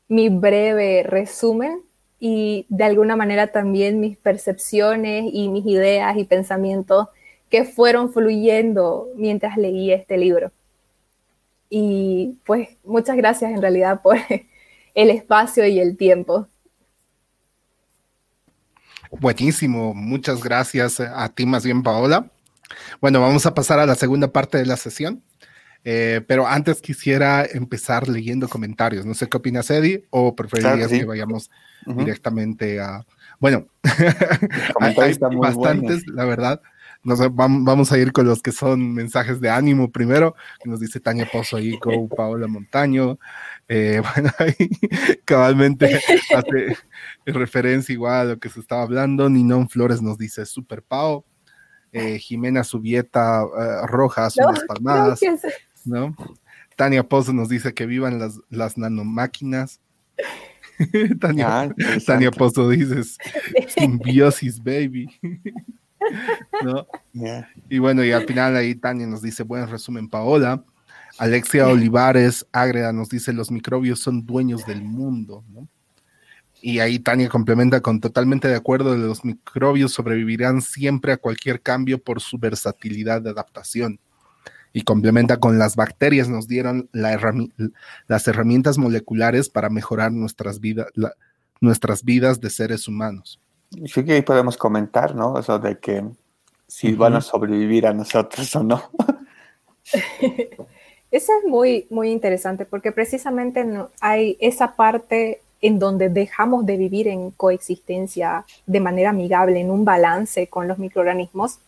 mi breve resumen y de alguna manera también mis percepciones y mis ideas y pensamientos que fueron fluyendo mientras leí este libro. Y pues muchas gracias en realidad por el espacio y el tiempo. Buenísimo, muchas gracias a ti más bien, Paola. Bueno, vamos a pasar a la segunda parte de la sesión, eh, pero antes quisiera empezar leyendo comentarios. No sé qué opinas, Eddie, o preferirías que vayamos directamente a... Bueno, hay, bastantes, la verdad vamos a ir con los que son mensajes de ánimo primero, que nos dice Tania Pozo ahí, Go Paola Montaño. Eh, bueno, ahí cabalmente hace referencia igual a lo que se estaba hablando. Ninón Flores nos dice Super Pao. Eh, Jimena Subieta uh, Rojas, unas palmadas. No, Tania Pozo nos dice que vivan las, las nanomáquinas. Tania, ah, Tania Pozo dice simbiosis, baby. ¿no? Y bueno, y al final ahí Tania nos dice, buen resumen, Paola. Alexia Olivares Ágreda nos dice, los microbios son dueños del mundo, Y ahí Tania complementa con totalmente de acuerdo, los microbios sobrevivirán siempre a cualquier cambio por su versatilidad de adaptación. Y complementa con las bacterias nos dieron las herramientas moleculares para mejorar nuestras, vidas nuestras vidas de seres humanos. Sí que ahí podemos comentar, ¿no? Eso de que si van a sobrevivir a nosotros o no. Eso es muy, muy interesante porque precisamente hay esa parte en donde dejamos de vivir en coexistencia de manera amigable, en un balance con los microorganismos.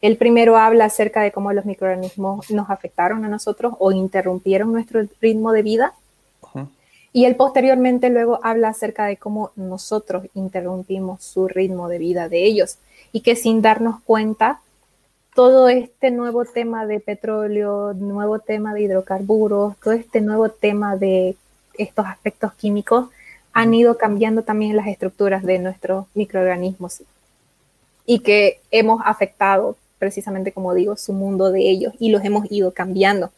El primero habla acerca de cómo los microorganismos nos afectaron a nosotros o interrumpieron nuestro ritmo de vida. Y él posteriormente luego habla acerca de cómo nosotros interrumpimos su ritmo de vida de ellos y que sin darnos cuenta, todo este nuevo tema de petróleo, nuevo tema de hidrocarburos, todo este nuevo tema de estos aspectos químicos han ido cambiando también las estructuras de nuestros microorganismos y que hemos afectado precisamente, como digo, su mundo de ellos y los hemos ido cambiando.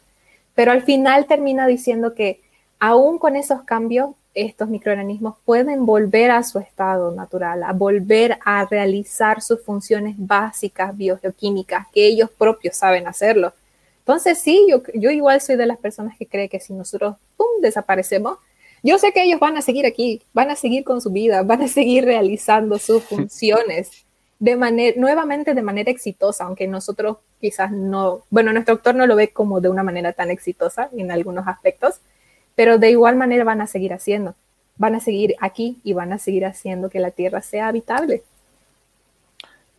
Pero al final termina diciendo que aún con esos cambios, estos microorganismos pueden volver a su estado natural, a volver a realizar sus funciones básicas biogeoquímicas, que ellos propios saben hacerlo. Entonces, sí, yo, yo igual soy de las personas que cree que si nosotros ¡pum! desaparecemos, yo sé que ellos van a seguir aquí, van a seguir con su vida, van a seguir realizando sus funciones de manera, nuevamente de manera exitosa, aunque nosotros quizás no, bueno, nuestro doctor no lo ve como de una manera tan exitosa en algunos aspectos, pero de igual manera van a seguir haciendo, van a seguir aquí y van a seguir haciendo que la Tierra sea habitable.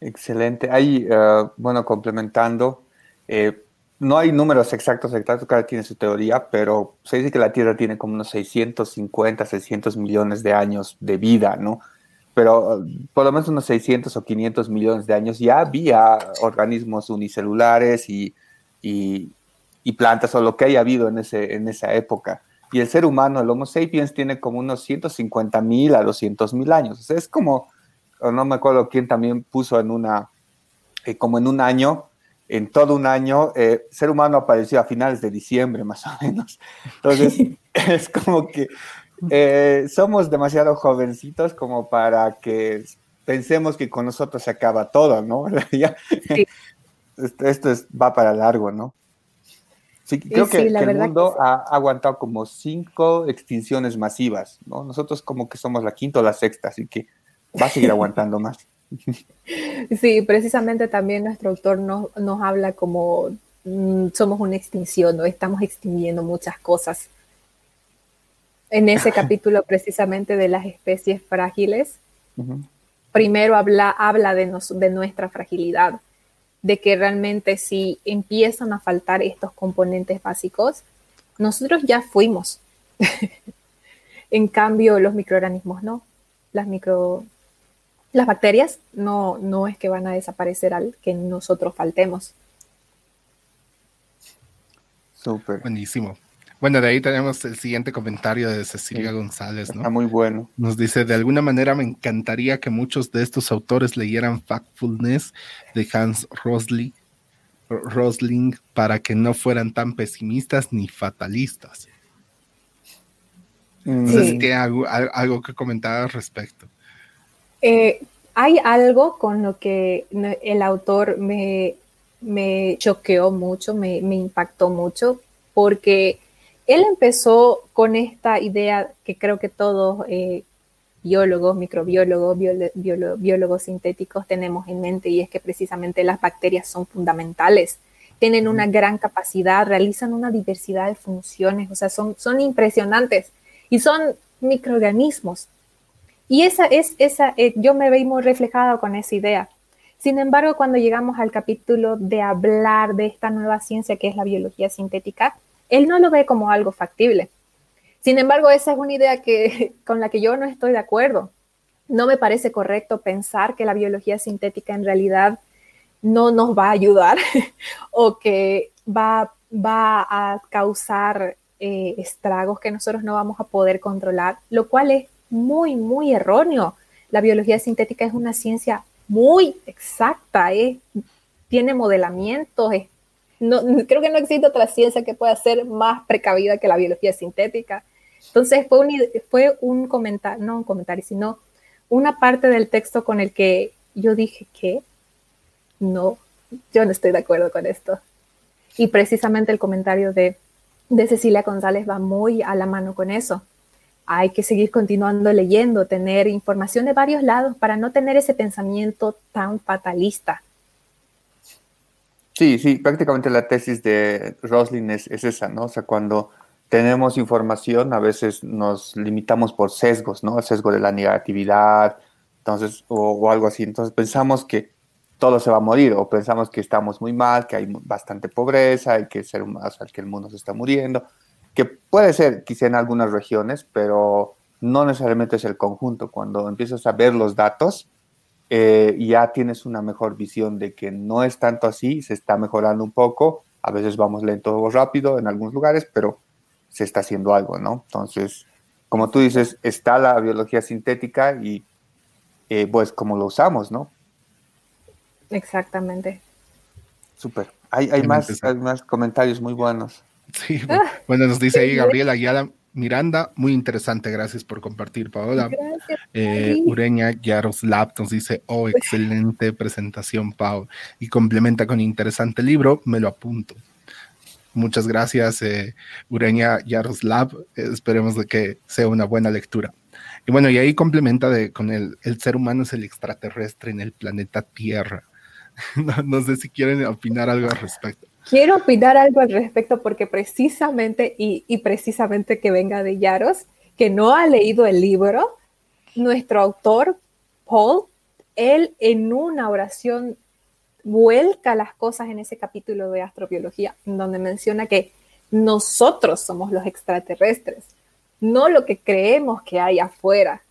Excelente. Ahí, eh, bueno, complementando, eh, no hay números exactos, exactos, cada tiene su teoría, pero se dice que la Tierra tiene como unos 650, 600 millones de años de vida, ¿no? Pero por lo menos unos 600 o 500 millones de años ya había organismos unicelulares y, y, y plantas o lo que haya habido en, ese, en esa época y el ser humano, el Homo sapiens, tiene como unos 150 mil a 200 mil años. O sea, es como, no me acuerdo quién también puso en una, eh, como en un año, en todo un año, eh, ser humano apareció a finales de diciembre, más o menos. Entonces, es como que eh, somos demasiado jovencitos como para que pensemos que con nosotros se acaba todo, ¿no? esto es, va para largo, ¿no? Sí, creo que, el mundo ha aguantado como cinco extinciones masivas, ¿no? Nosotros como que somos la quinta o la sexta, así que va a seguir aguantando más. Sí, precisamente también nuestro autor nos, nos habla como mm, somos una extinción, ¿no? Estamos extinguiendo muchas cosas. En ese capítulo precisamente de las especies frágiles, primero habla, habla de, de nuestra fragilidad de que realmente si empiezan a faltar estos componentes básicos, nosotros ya fuimos. en cambio, los microorganismos no. Las micro las bacterias no, no es que van a desaparecer al que nosotros faltemos. Súper. Buenísimo. Bueno, de ahí tenemos el siguiente comentario de Cecilia González, ¿no? Está muy bueno. Nos dice, de alguna manera me encantaría que muchos de estos autores leyeran Factfulness de Hans Rosling, Rosling para que no fueran tan pesimistas ni fatalistas. No sé si tiene algo, que comentar al respecto. Eh, hay algo con lo que el autor me, me choqueó mucho, me, me impactó mucho, porque él empezó con esta idea que creo que todos eh, biólogos, microbiólogos, biólogos sintéticos tenemos en mente y es que precisamente las bacterias son fundamentales, tienen una gran capacidad, realizan una diversidad de funciones, o sea, son, son impresionantes y son microorganismos. Y esa es, esa, eh, yo me veo muy reflejada con esa idea. Sin embargo, cuando llegamos al capítulo de hablar de esta nueva ciencia que es la biología sintética, él no lo ve como algo factible. Sin embargo, esa es una idea con la que yo no estoy de acuerdo. No me parece correcto pensar que la biología sintética en realidad no nos va a ayudar o que va, a causar eh, estragos que nosotros no vamos a poder controlar, lo cual es muy, muy erróneo. La biología sintética es una ciencia muy exacta, tiene modelamientos, es no, creo que no existe otra ciencia que pueda ser más precavida que la biología sintética. Entonces fue un, fue un comentario, no un comentario, sino una parte del texto con el que yo dije que no, yo no estoy de acuerdo con esto. Y precisamente el comentario de, de Cecilia González va muy a la mano con eso. Hay que seguir continuando leyendo, tener información de varios lados para no tener ese pensamiento tan fatalista Sí, sí, prácticamente la tesis de Roslin es, esa, ¿no? O sea, cuando tenemos información, a veces nos limitamos por sesgos, ¿no? El sesgo de la negatividad, entonces, o, algo así. Entonces pensamos que todo se va a morir, o pensamos que estamos muy mal, que hay bastante pobreza, y que, ser, o que el mundo se está muriendo, que puede ser quizá en algunas regiones, pero no necesariamente es el conjunto. Cuando empiezas a ver los datos, eh, ya tienes una mejor visión de que no es tanto así, se está mejorando un poco, a veces vamos lento o rápido en algunos lugares, pero se está haciendo algo, ¿no? Entonces, como tú dices, está la biología sintética y eh, pues como lo usamos, ¿no? Exactamente. Súper. Hay, hay más, hay más comentarios muy buenos. Sí, bueno, nos dice ahí Gabriela Ayala, Miranda, muy interesante, gracias por compartir, Paola. Eh, Ureña Yaroslav nos dice, oh, excelente presentación, Pau, y complementa con interesante libro, me lo apunto. Muchas gracias, eh, Ureña Yaroslav, esperemos de que sea una buena lectura. Y bueno, y ahí complementa de, con el, el ser humano es el extraterrestre en el planeta Tierra. no sé si quieren opinar algo al respecto. Quiero opinar algo al respecto porque precisamente, y, precisamente que venga de Yaros, que no ha leído el libro, nuestro autor, Paul, él en una oración vuelca las cosas en ese capítulo de astrobiología, donde menciona que nosotros somos los extraterrestres, no lo que creemos que hay afuera.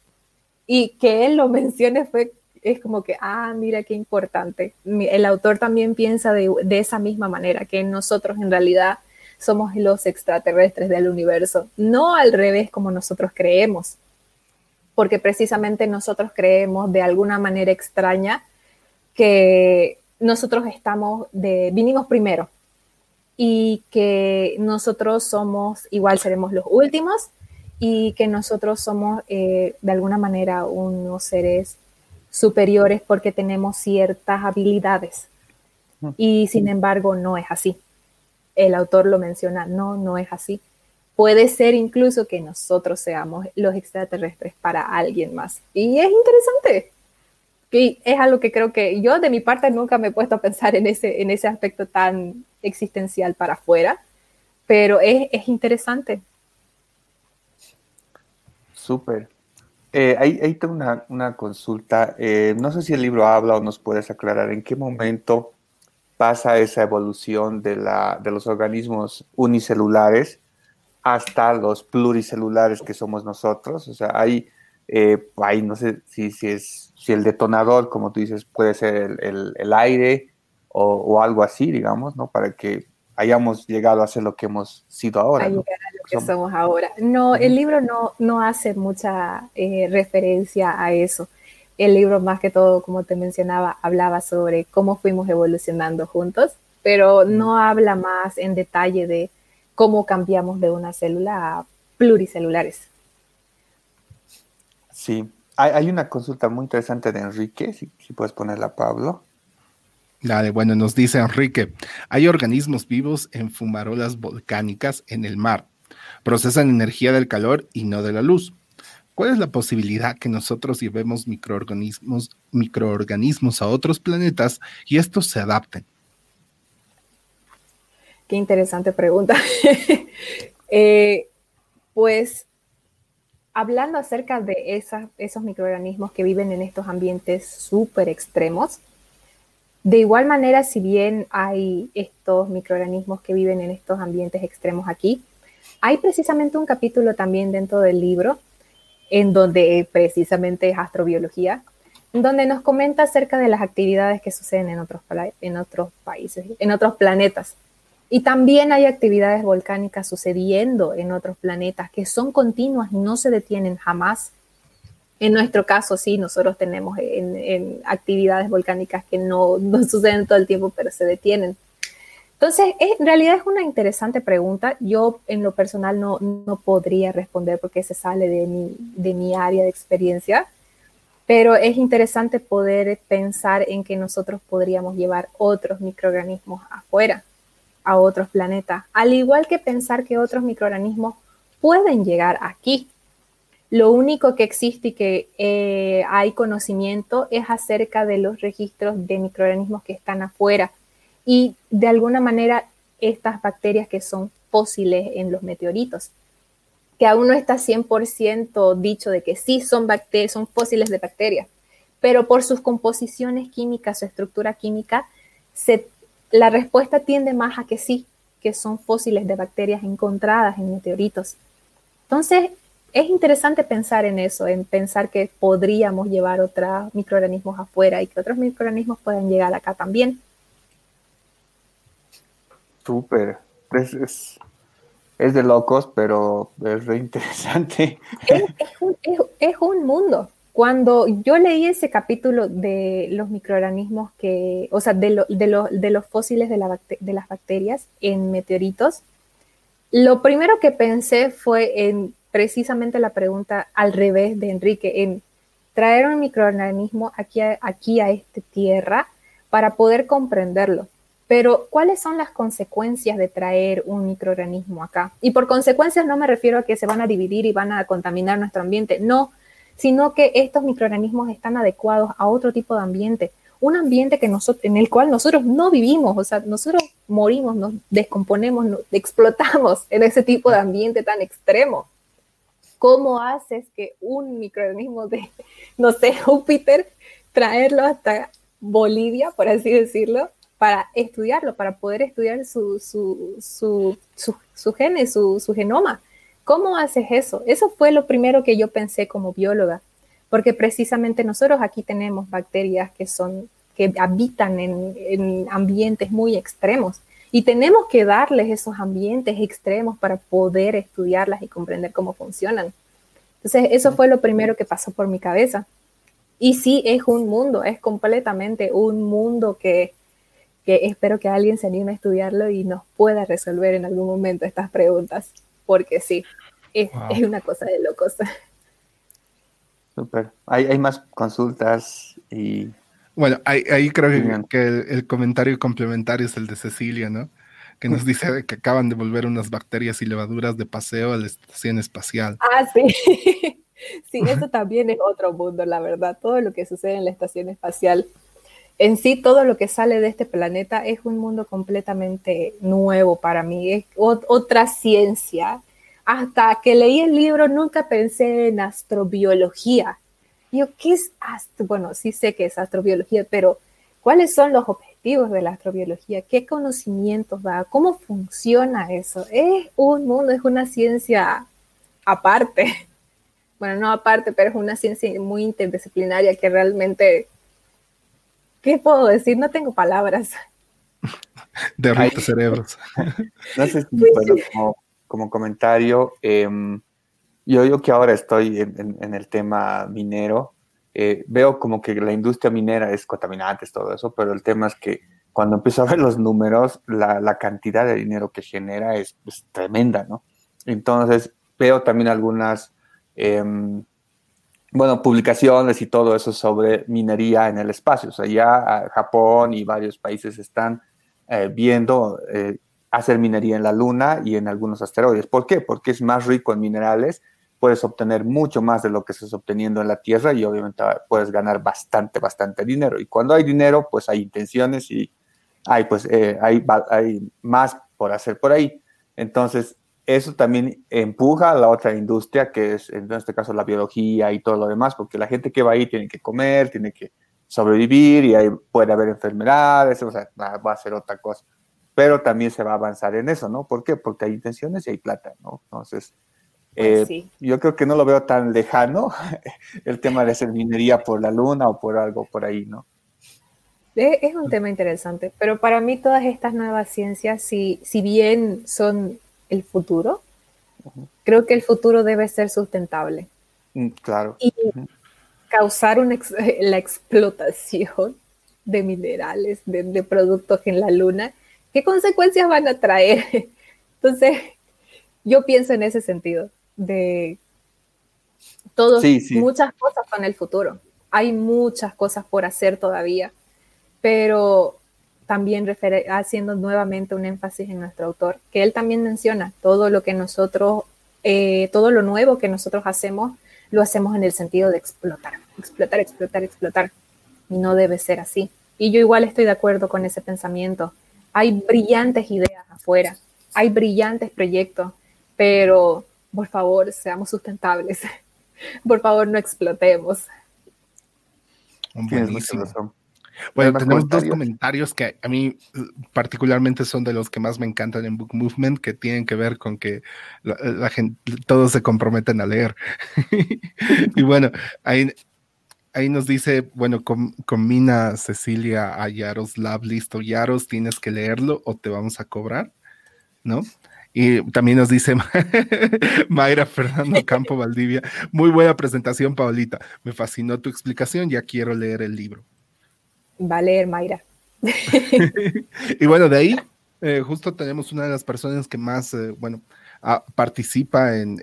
Y que él lo mencione fue es como que, ah, mira qué importante. El autor también piensa de, esa misma manera, que nosotros en realidad somos los extraterrestres del universo, no al revés como nosotros creemos, porque precisamente nosotros creemos de alguna manera extraña que nosotros estamos de, vinimos primero y que nosotros somos, igual seremos los últimos y que nosotros somos eh, de alguna manera unos seres superiores porque tenemos ciertas habilidades. Y sin embargo, no es así. El autor lo menciona, no, no es así. Puede ser incluso que nosotros seamos los extraterrestres para alguien más. Y es interesante. Y es algo que creo que yo de mi parte nunca me he puesto a pensar en ese, en ese aspecto tan existencial para afuera, pero es, es interesante. Súper. Eh, ahí, tengo una, consulta. Eh, no sé si el libro habla o nos puedes aclarar en qué momento pasa esa evolución de, los organismos unicelulares hasta los pluricelulares que somos nosotros. O sea, hay, eh, no sé si, es, si el detonador, como tú dices, puede ser el, el, aire o, o, algo así, digamos, ¿no? Para que hayamos llegado a ser lo que hemos sido ahora. A llegar a lo que somos, ahora. No, el libro no, no hace mucha eh, referencia a eso. El libro, más que todo, como te mencionaba, hablaba sobre cómo fuimos evolucionando juntos, pero no habla más en detalle de cómo cambiamos de una célula a pluricelulares. Sí, hay, una consulta muy interesante de Enrique, si, si puedes ponerla, Pablo. Dale, bueno, nos dice Enrique, hay organismos vivos en fumarolas volcánicas en el mar. Procesan energía del calor y no de la luz. ¿Cuál es la posibilidad que nosotros llevemos microorganismos, microorganismos a otros planetas y estos se adapten? Qué interesante pregunta. Eh, pues hablando acerca de esos microorganismos que viven en estos ambientes súper extremos, de igual manera, si bien hay estos microorganismos que viven en estos ambientes extremos aquí, hay precisamente un capítulo también dentro del libro en donde precisamente es astrobiología, donde nos comenta acerca de las actividades que suceden en otros, en otros países, en otros planetas. Y también hay actividades volcánicas sucediendo en otros planetas que son continuas y no se detienen jamás. En nuestro caso, sí, nosotros tenemos en, actividades volcánicas que no, suceden todo el tiempo, pero se detienen. Entonces, en realidad es una interesante pregunta. Yo en lo personal no, no podría responder porque se sale de mi, de mi área de experiencia, pero es interesante poder pensar en que nosotros podríamos llevar otros microorganismos afuera, a otros planetas, al igual que pensar que otros microorganismos pueden llegar aquí lo único que existe y que eh, hay conocimiento es acerca de los registros de microorganismos que están afuera y de alguna manera estas bacterias que son fósiles en los meteoritos, que aún no está 100% dicho de que sí son, son fósiles de bacterias, pero por sus composiciones químicas, su estructura química, la respuesta tiende más a que sí, que son fósiles de bacterias encontradas en meteoritos. Entonces, es interesante pensar en eso, en pensar que podríamos llevar otros microorganismos afuera y que otros microorganismos pueden llegar acá también. Súper. Es, de locos, pero es re interesante. Es, un, mundo. Cuando yo leí ese capítulo de los microorganismos que, o sea, de, de, los fósiles de, de las bacterias en meteoritos, lo primero que pensé fue en precisamente la pregunta al revés de Enrique, en traer un microorganismo aquí a, aquí a esta tierra para poder comprenderlo. Pero, ¿cuáles son las consecuencias de traer un microorganismo acá? Y por consecuencias no me refiero a que se van a dividir y van a contaminar nuestro ambiente, no, sino que estos microorganismos están adecuados a otro tipo de ambiente, un ambiente que nosotros, en el cual nosotros no vivimos, o sea, nosotros morimos, nos descomponemos, explotamos en ese tipo de ambiente tan extremo. ¿Cómo haces que un microorganismo de, no sé, Júpiter, traerlo hasta Bolivia, por así decirlo, para estudiarlo, para poder estudiar su, su, su, su, su gene, su, su genoma? ¿Cómo haces eso? Eso fue lo primero que yo pensé como bióloga, porque precisamente nosotros aquí tenemos bacterias que son que habitan en, en ambientes muy extremos y tenemos que darles esos ambientes extremos para poder estudiarlas y comprender cómo funcionan. Entonces, eso fue lo primero que pasó por mi cabeza. Y sí, es un mundo, es completamente un mundo que, espero que alguien se anime a estudiarlo y nos pueda resolver en algún momento estas preguntas, porque sí, es, una cosa de locos. Súper. Hay, hay más consultas y Bueno, ahí, creo que, el, comentario complementario es el de Cecilia, ¿no? Que nos dice que acaban de volver unas bacterias y levaduras de paseo a la estación espacial. Ah, sí. sí, eso también es otro mundo, la verdad. Todo lo que sucede en la estación espacial en sí todo lo que sale de este planeta es un mundo completamente nuevo para mí, es otra ciencia. Hasta que leí el libro nunca pensé en astrobiología. Yo, ¿qué es astro? Bueno, sí sé que es astrobiología, pero ¿cuáles son los objetivos de la astrobiología? ¿Qué conocimientos da? ¿Cómo funciona eso? Es un mundo, es una ciencia aparte. Bueno, no aparte, pero es una ciencia muy interdisciplinaria que realmente ¿Qué puedo decir? No tengo palabras. Derrite cerebros. No sé si, como, comentario, em, yo, yo que ahora estoy en, el tema minero, eh, veo como que la industria minera es contaminante, todo eso, pero el tema es que cuando empiezo a ver los números, la, cantidad de dinero que genera es, tremenda, ¿no? Entonces, veo también algunas em, bueno, publicaciones y todo eso sobre minería en el espacio. O sea, ya ah, Japón y varios países están eh, viendo eh, hacer minería en la Luna y en algunos asteroides. ¿Por qué? Porque es más rico en minerales, puedes obtener mucho más de lo que estás obteniendo en la Tierra y obviamente puedes ganar bastante, bastante dinero. Y cuando hay dinero, pues hay intenciones y hay, pues, eh, hay, hay más por hacer por ahí. Entonces, eso también empuja a la otra industria, que es en este caso la biología y todo lo demás, porque la gente que va ahí tiene que comer, tiene que sobrevivir y ahí puede haber enfermedades, o sea, va a ser otra cosa. Pero también se va a avanzar en eso, ¿no? ¿Por qué? Porque hay intenciones y hay plata, ¿no? Entonces, eh, yo creo que no lo veo tan lejano el tema de hacer minería por la luna o por algo por ahí, ¿no? Es un tema interesante, pero para mí todas estas nuevas ciencias, si, si bien son el futuro, creo que el futuro debe ser sustentable. Mm, claro. Y causar la explotación de minerales, de, productos en la luna, ¿qué consecuencias van a traer? Entonces, yo pienso en ese sentido, de todos, muchas cosas con el futuro. Hay muchas cosas por hacer todavía, pero también haciendo nuevamente un énfasis en nuestro autor, que él también menciona todo lo que nosotros, eh, todo lo nuevo que nosotros hacemos, lo hacemos en el sentido de explotar, explotar, explotar, explotar. Y no debe ser así. Y yo igual estoy de acuerdo con ese pensamiento. Hay brillantes ideas afuera, hay brillantes proyectos, pero por favor, seamos sustentables. por favor, no explotemos. Buenísimo. Bueno, tenemos dos comentarios que a mí uh, particularmente son de los que más me encantan en Book Movement, que tienen que ver con que la, gente, todos se comprometen a leer. y bueno, ahí, ahí nos dice, bueno, con, combina Cecilia a Yaroslav, listo, Yaros, tienes que leerlo o te vamos a cobrar, ¿no? Y también nos dice Mayra Fernando Campo Valdivia, muy buena presentación, Paulita. Me fascinó tu explicación, ya quiero leer el libro va a leer Mayra. y bueno, de ahí eh, justo tenemos una de las personas que más, eh, bueno, participa en,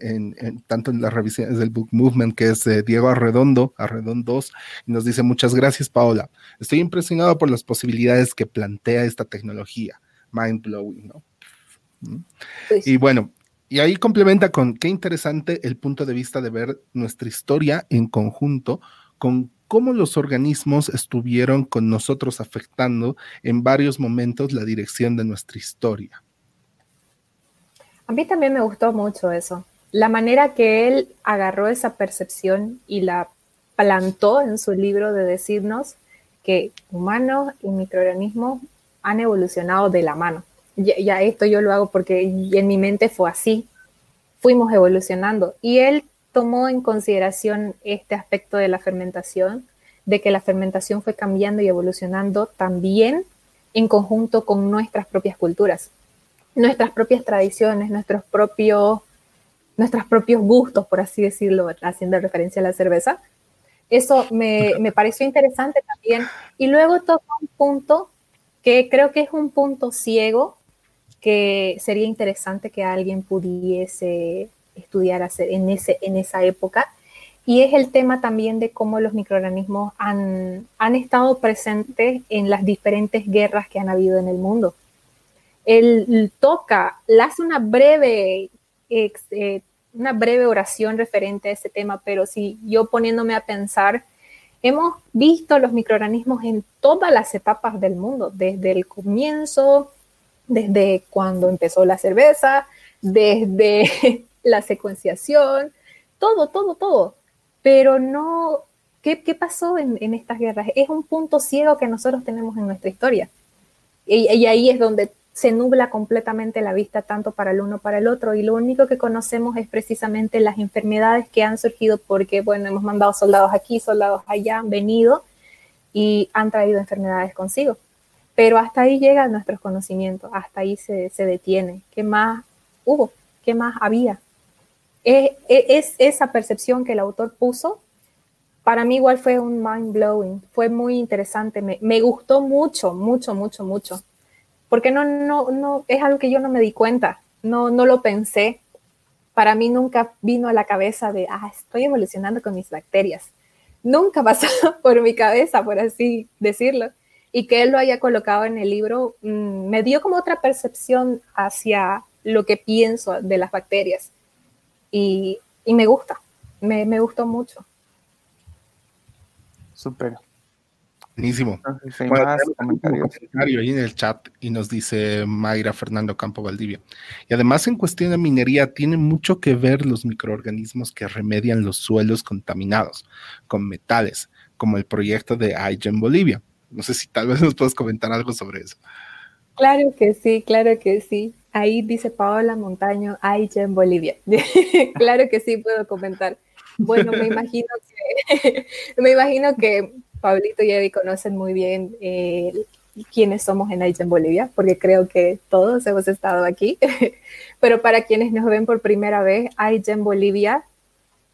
tanto en las revisiones del Book Movement, que es eh, Diego Arredondo, Arredondos, y nos dice muchas gracias, Paola. Estoy impresionado por las posibilidades que plantea esta tecnología. Mind blowing, ¿no? Pues y bueno, y ahí complementa con qué interesante el punto de vista de ver nuestra historia en conjunto con cómo los organismos estuvieron con nosotros afectando en varios momentos la dirección de nuestra historia. A mí también me gustó mucho eso. La manera que él agarró esa percepción y la plantó en su libro de decirnos que humanos y microorganismos han evolucionado de la mano. Ya, ya, esto yo lo hago porque en mi mente fue así. Fuimos evolucionando. Y él tomó en consideración este aspecto de la fermentación, de que la fermentación fue cambiando y evolucionando también en conjunto con nuestras propias culturas, nuestras propias tradiciones, nuestros propios, nuestros propios gustos, por así decirlo, haciendo referencia a la cerveza. Eso me, me pareció interesante también. Y luego toca un punto que creo que es un punto ciego que sería interesante que alguien pudiese estudiar hacer en, ese, en esa época. y es el tema también de cómo los microorganismos han, han estado presentes en las diferentes guerras que han habido en el mundo. Él toca, le hace una breve, eh, una breve oración referente a ese tema, pero si yo poniéndome a pensar, hemos visto los microorganismos en todas las etapas del mundo, desde el comienzo, desde cuando empezó la cerveza, desde la secuenciación, todo, todo, todo pero no, ¿qué, qué pasó en, en, estas guerras? Es un punto ciego que nosotros tenemos en nuestra historia. Y, y, ahí es donde se nubla completamente la vista tanto para el uno para el otro y lo único que conocemos es precisamente las enfermedades que han surgido porque, bueno, hemos mandado soldados aquí, soldados allá, han venido y han traído enfermedades consigo. Pero hasta ahí llegan nuestros conocimientos, hasta ahí se, se detiene. ¿Qué más hubo? ¿Qué más había? es, esa percepción que el autor puso, para mí igual fue un mind blowing, fue muy interesante, me, me, gustó mucho, mucho, mucho, mucho, porque no, no, no, es algo que yo no me di cuenta, no, no lo pensé, para mí nunca vino a la cabeza de, ah, estoy evolucionando con mis bacterias, nunca pasó por mi cabeza, por así decirlo, y que él lo haya colocado en el libro mmm, me dio como otra percepción hacia lo que pienso de las bacterias y, y me gusta, me, me, gustó mucho. Súper. Buenísimo. Bueno, un comentario ahí en el chat y nos dice Mayra Fernando Campo Valdivia. Y además en cuestión de minería tiene mucho que ver los microorganismos que remedian los suelos contaminados con metales, como el proyecto de en Bolivia. No sé si tal vez nos puedes comentar algo sobre eso. Claro que sí, claro que sí. Ahí dice Paola Montaño, hay en Bolivia. claro que sí puedo comentar. Bueno, me imagino que, me imagino que Pablito y Eddie conocen muy bien eh, quiénes somos en en Bolivia, porque creo que todos hemos estado aquí. Pero para quienes nos ven por primera vez, en Bolivia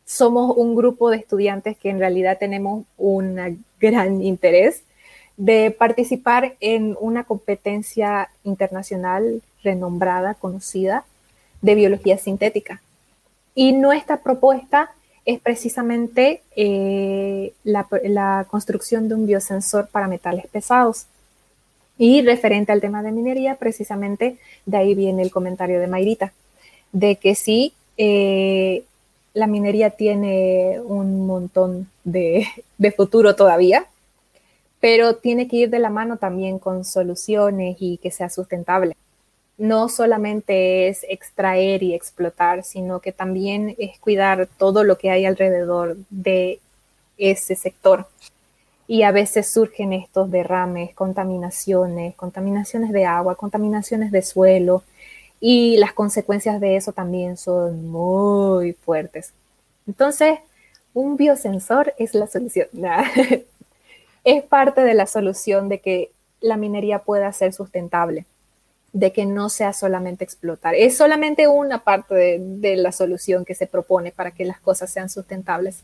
somos un grupo de estudiantes que en realidad tenemos un gran interés de participar en una competencia internacional renombrada, conocida, de biología sintética. Y nuestra propuesta es precisamente eh, la, la, construcción de un biosensor para metales pesados. Y referente al tema de minería, precisamente de ahí viene el comentario de Mayrita, de que sí, eh, la minería tiene un montón de, de futuro todavía, pero tiene que ir de la mano también con soluciones y que sea sustentable. No solamente es extraer y explotar, sino que también es cuidar todo lo que hay alrededor de ese sector. Y a veces surgen estos derrames, contaminaciones, contaminaciones de agua, contaminaciones de suelo, y las consecuencias de eso también son muy fuertes. Entonces, un biosensor es la solución. es parte de la solución de que la minería pueda ser sustentable, de que no sea solamente explotar. Es solamente una parte de, de la solución que se propone para que las cosas sean sustentables.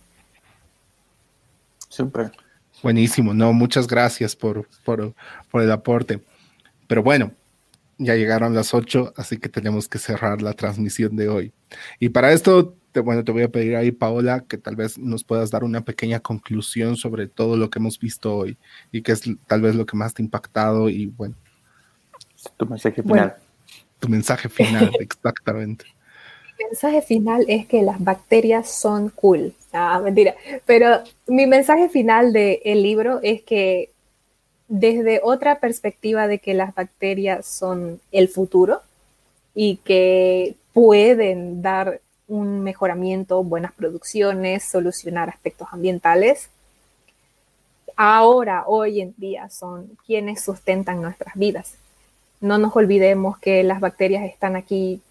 Súper. Buenísimo, no, muchas gracias por, por, por el aporte. Pero bueno, ya llegaron las 8, así que tenemos que cerrar la transmisión de hoy. Y para esto te, bueno, te voy a pedir ahí, Paola, que tal vez nos puedas dar una pequeña conclusión sobre todo lo que hemos visto hoy y que es tal vez lo que más te ha impactado y bueno. Tu mensaje final. Bueno. Tu mensaje final, exactamente. Mi mensaje final es que las bacterias son cool. Ah, mentira. Pero mi mensaje final del el libro es que desde otra perspectiva de que las bacterias son el futuro y que pueden dar un mejoramiento, buenas producciones, solucionar aspectos ambientales. Ahora, hoy en día, son quienes sustentan nuestras vidas. No nos olvidemos que las bacterias están aquí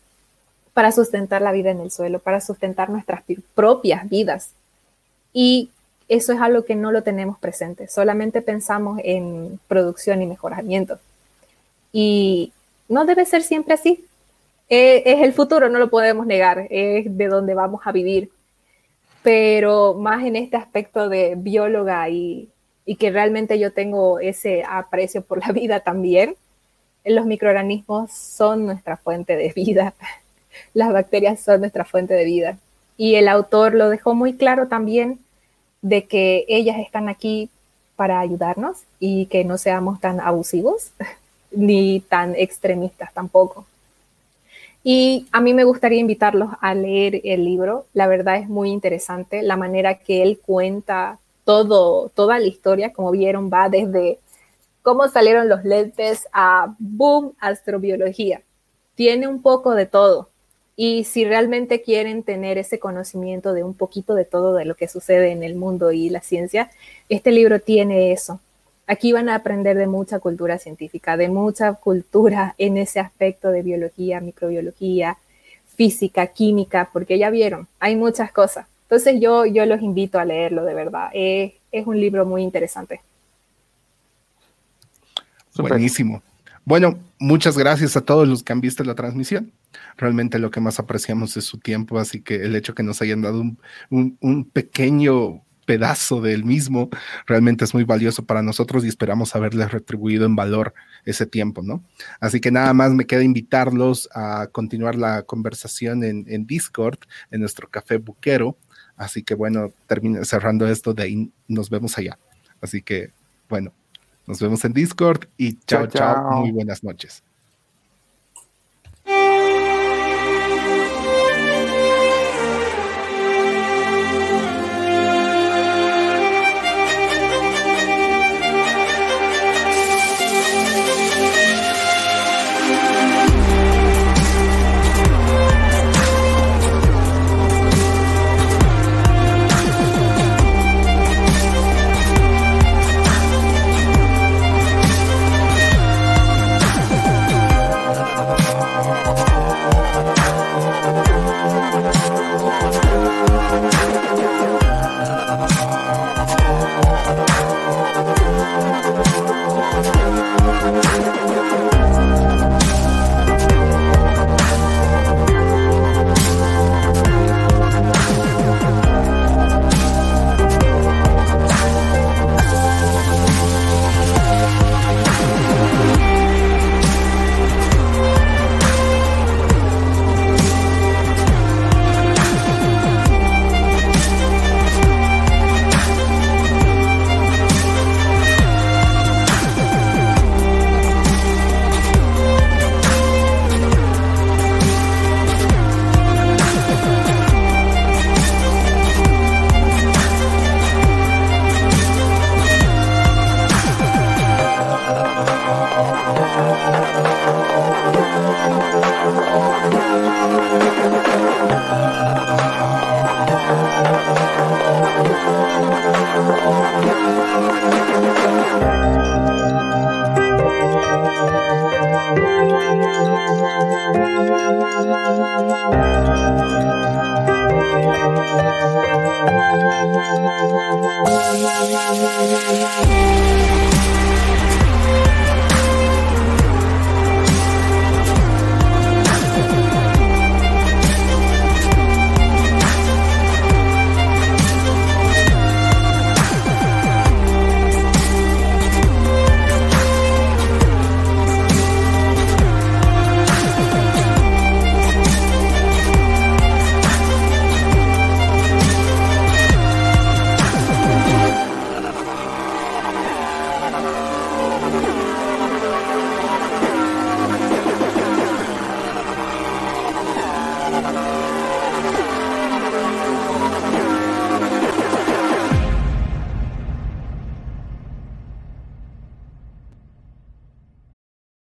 para sustentar la vida en el suelo, para sustentar nuestras propias vidas. Y eso es algo que no lo tenemos presente, solamente pensamos en producción y mejoramiento. Y no debe ser siempre así. Eh, es el futuro, no lo podemos negar, es de donde vamos a vivir. Pero más en este aspecto de bióloga y, y que realmente yo tengo ese aprecio por la vida también, los microorganismos son nuestra fuente de vida, las bacterias son nuestra fuente de vida. Y el autor lo dejó muy claro también de que ellas están aquí para ayudarnos y que no seamos tan abusivos ni tan extremistas tampoco. Y a mí me gustaría invitarlos a leer el libro. La verdad es muy interesante la manera que él cuenta todo, toda la historia, como vieron, va desde cómo salieron los lentes a boom, astrobiología. Tiene un poco de todo. Y si realmente quieren tener ese conocimiento de un poquito de todo de lo que sucede en el mundo y la ciencia, este libro tiene eso. Aquí van a aprender de mucha cultura científica, de mucha cultura en ese aspecto de biología, microbiología, física, química, porque ya vieron, hay muchas cosas. Entonces yo, yo los invito a leerlo, de verdad. es un libro muy interesante. Buenísimo. Bueno, muchas gracias a todos los que han visto la transmisión. Realmente lo que más apreciamos es su tiempo, así que el hecho que nos hayan dado un, pequeño pedazo del mismo realmente es muy valioso para nosotros y esperamos haberles retribuido en valor ese tiempo, ¿no? Así que nada más me queda invitarlos a continuar la conversación en, en Discord, en nuestro café buquero. Así que bueno, termino cerrando esto, de ahí nos vemos allá. Así que bueno, nos vemos en Discord y chao, chao. Muy buenas noches.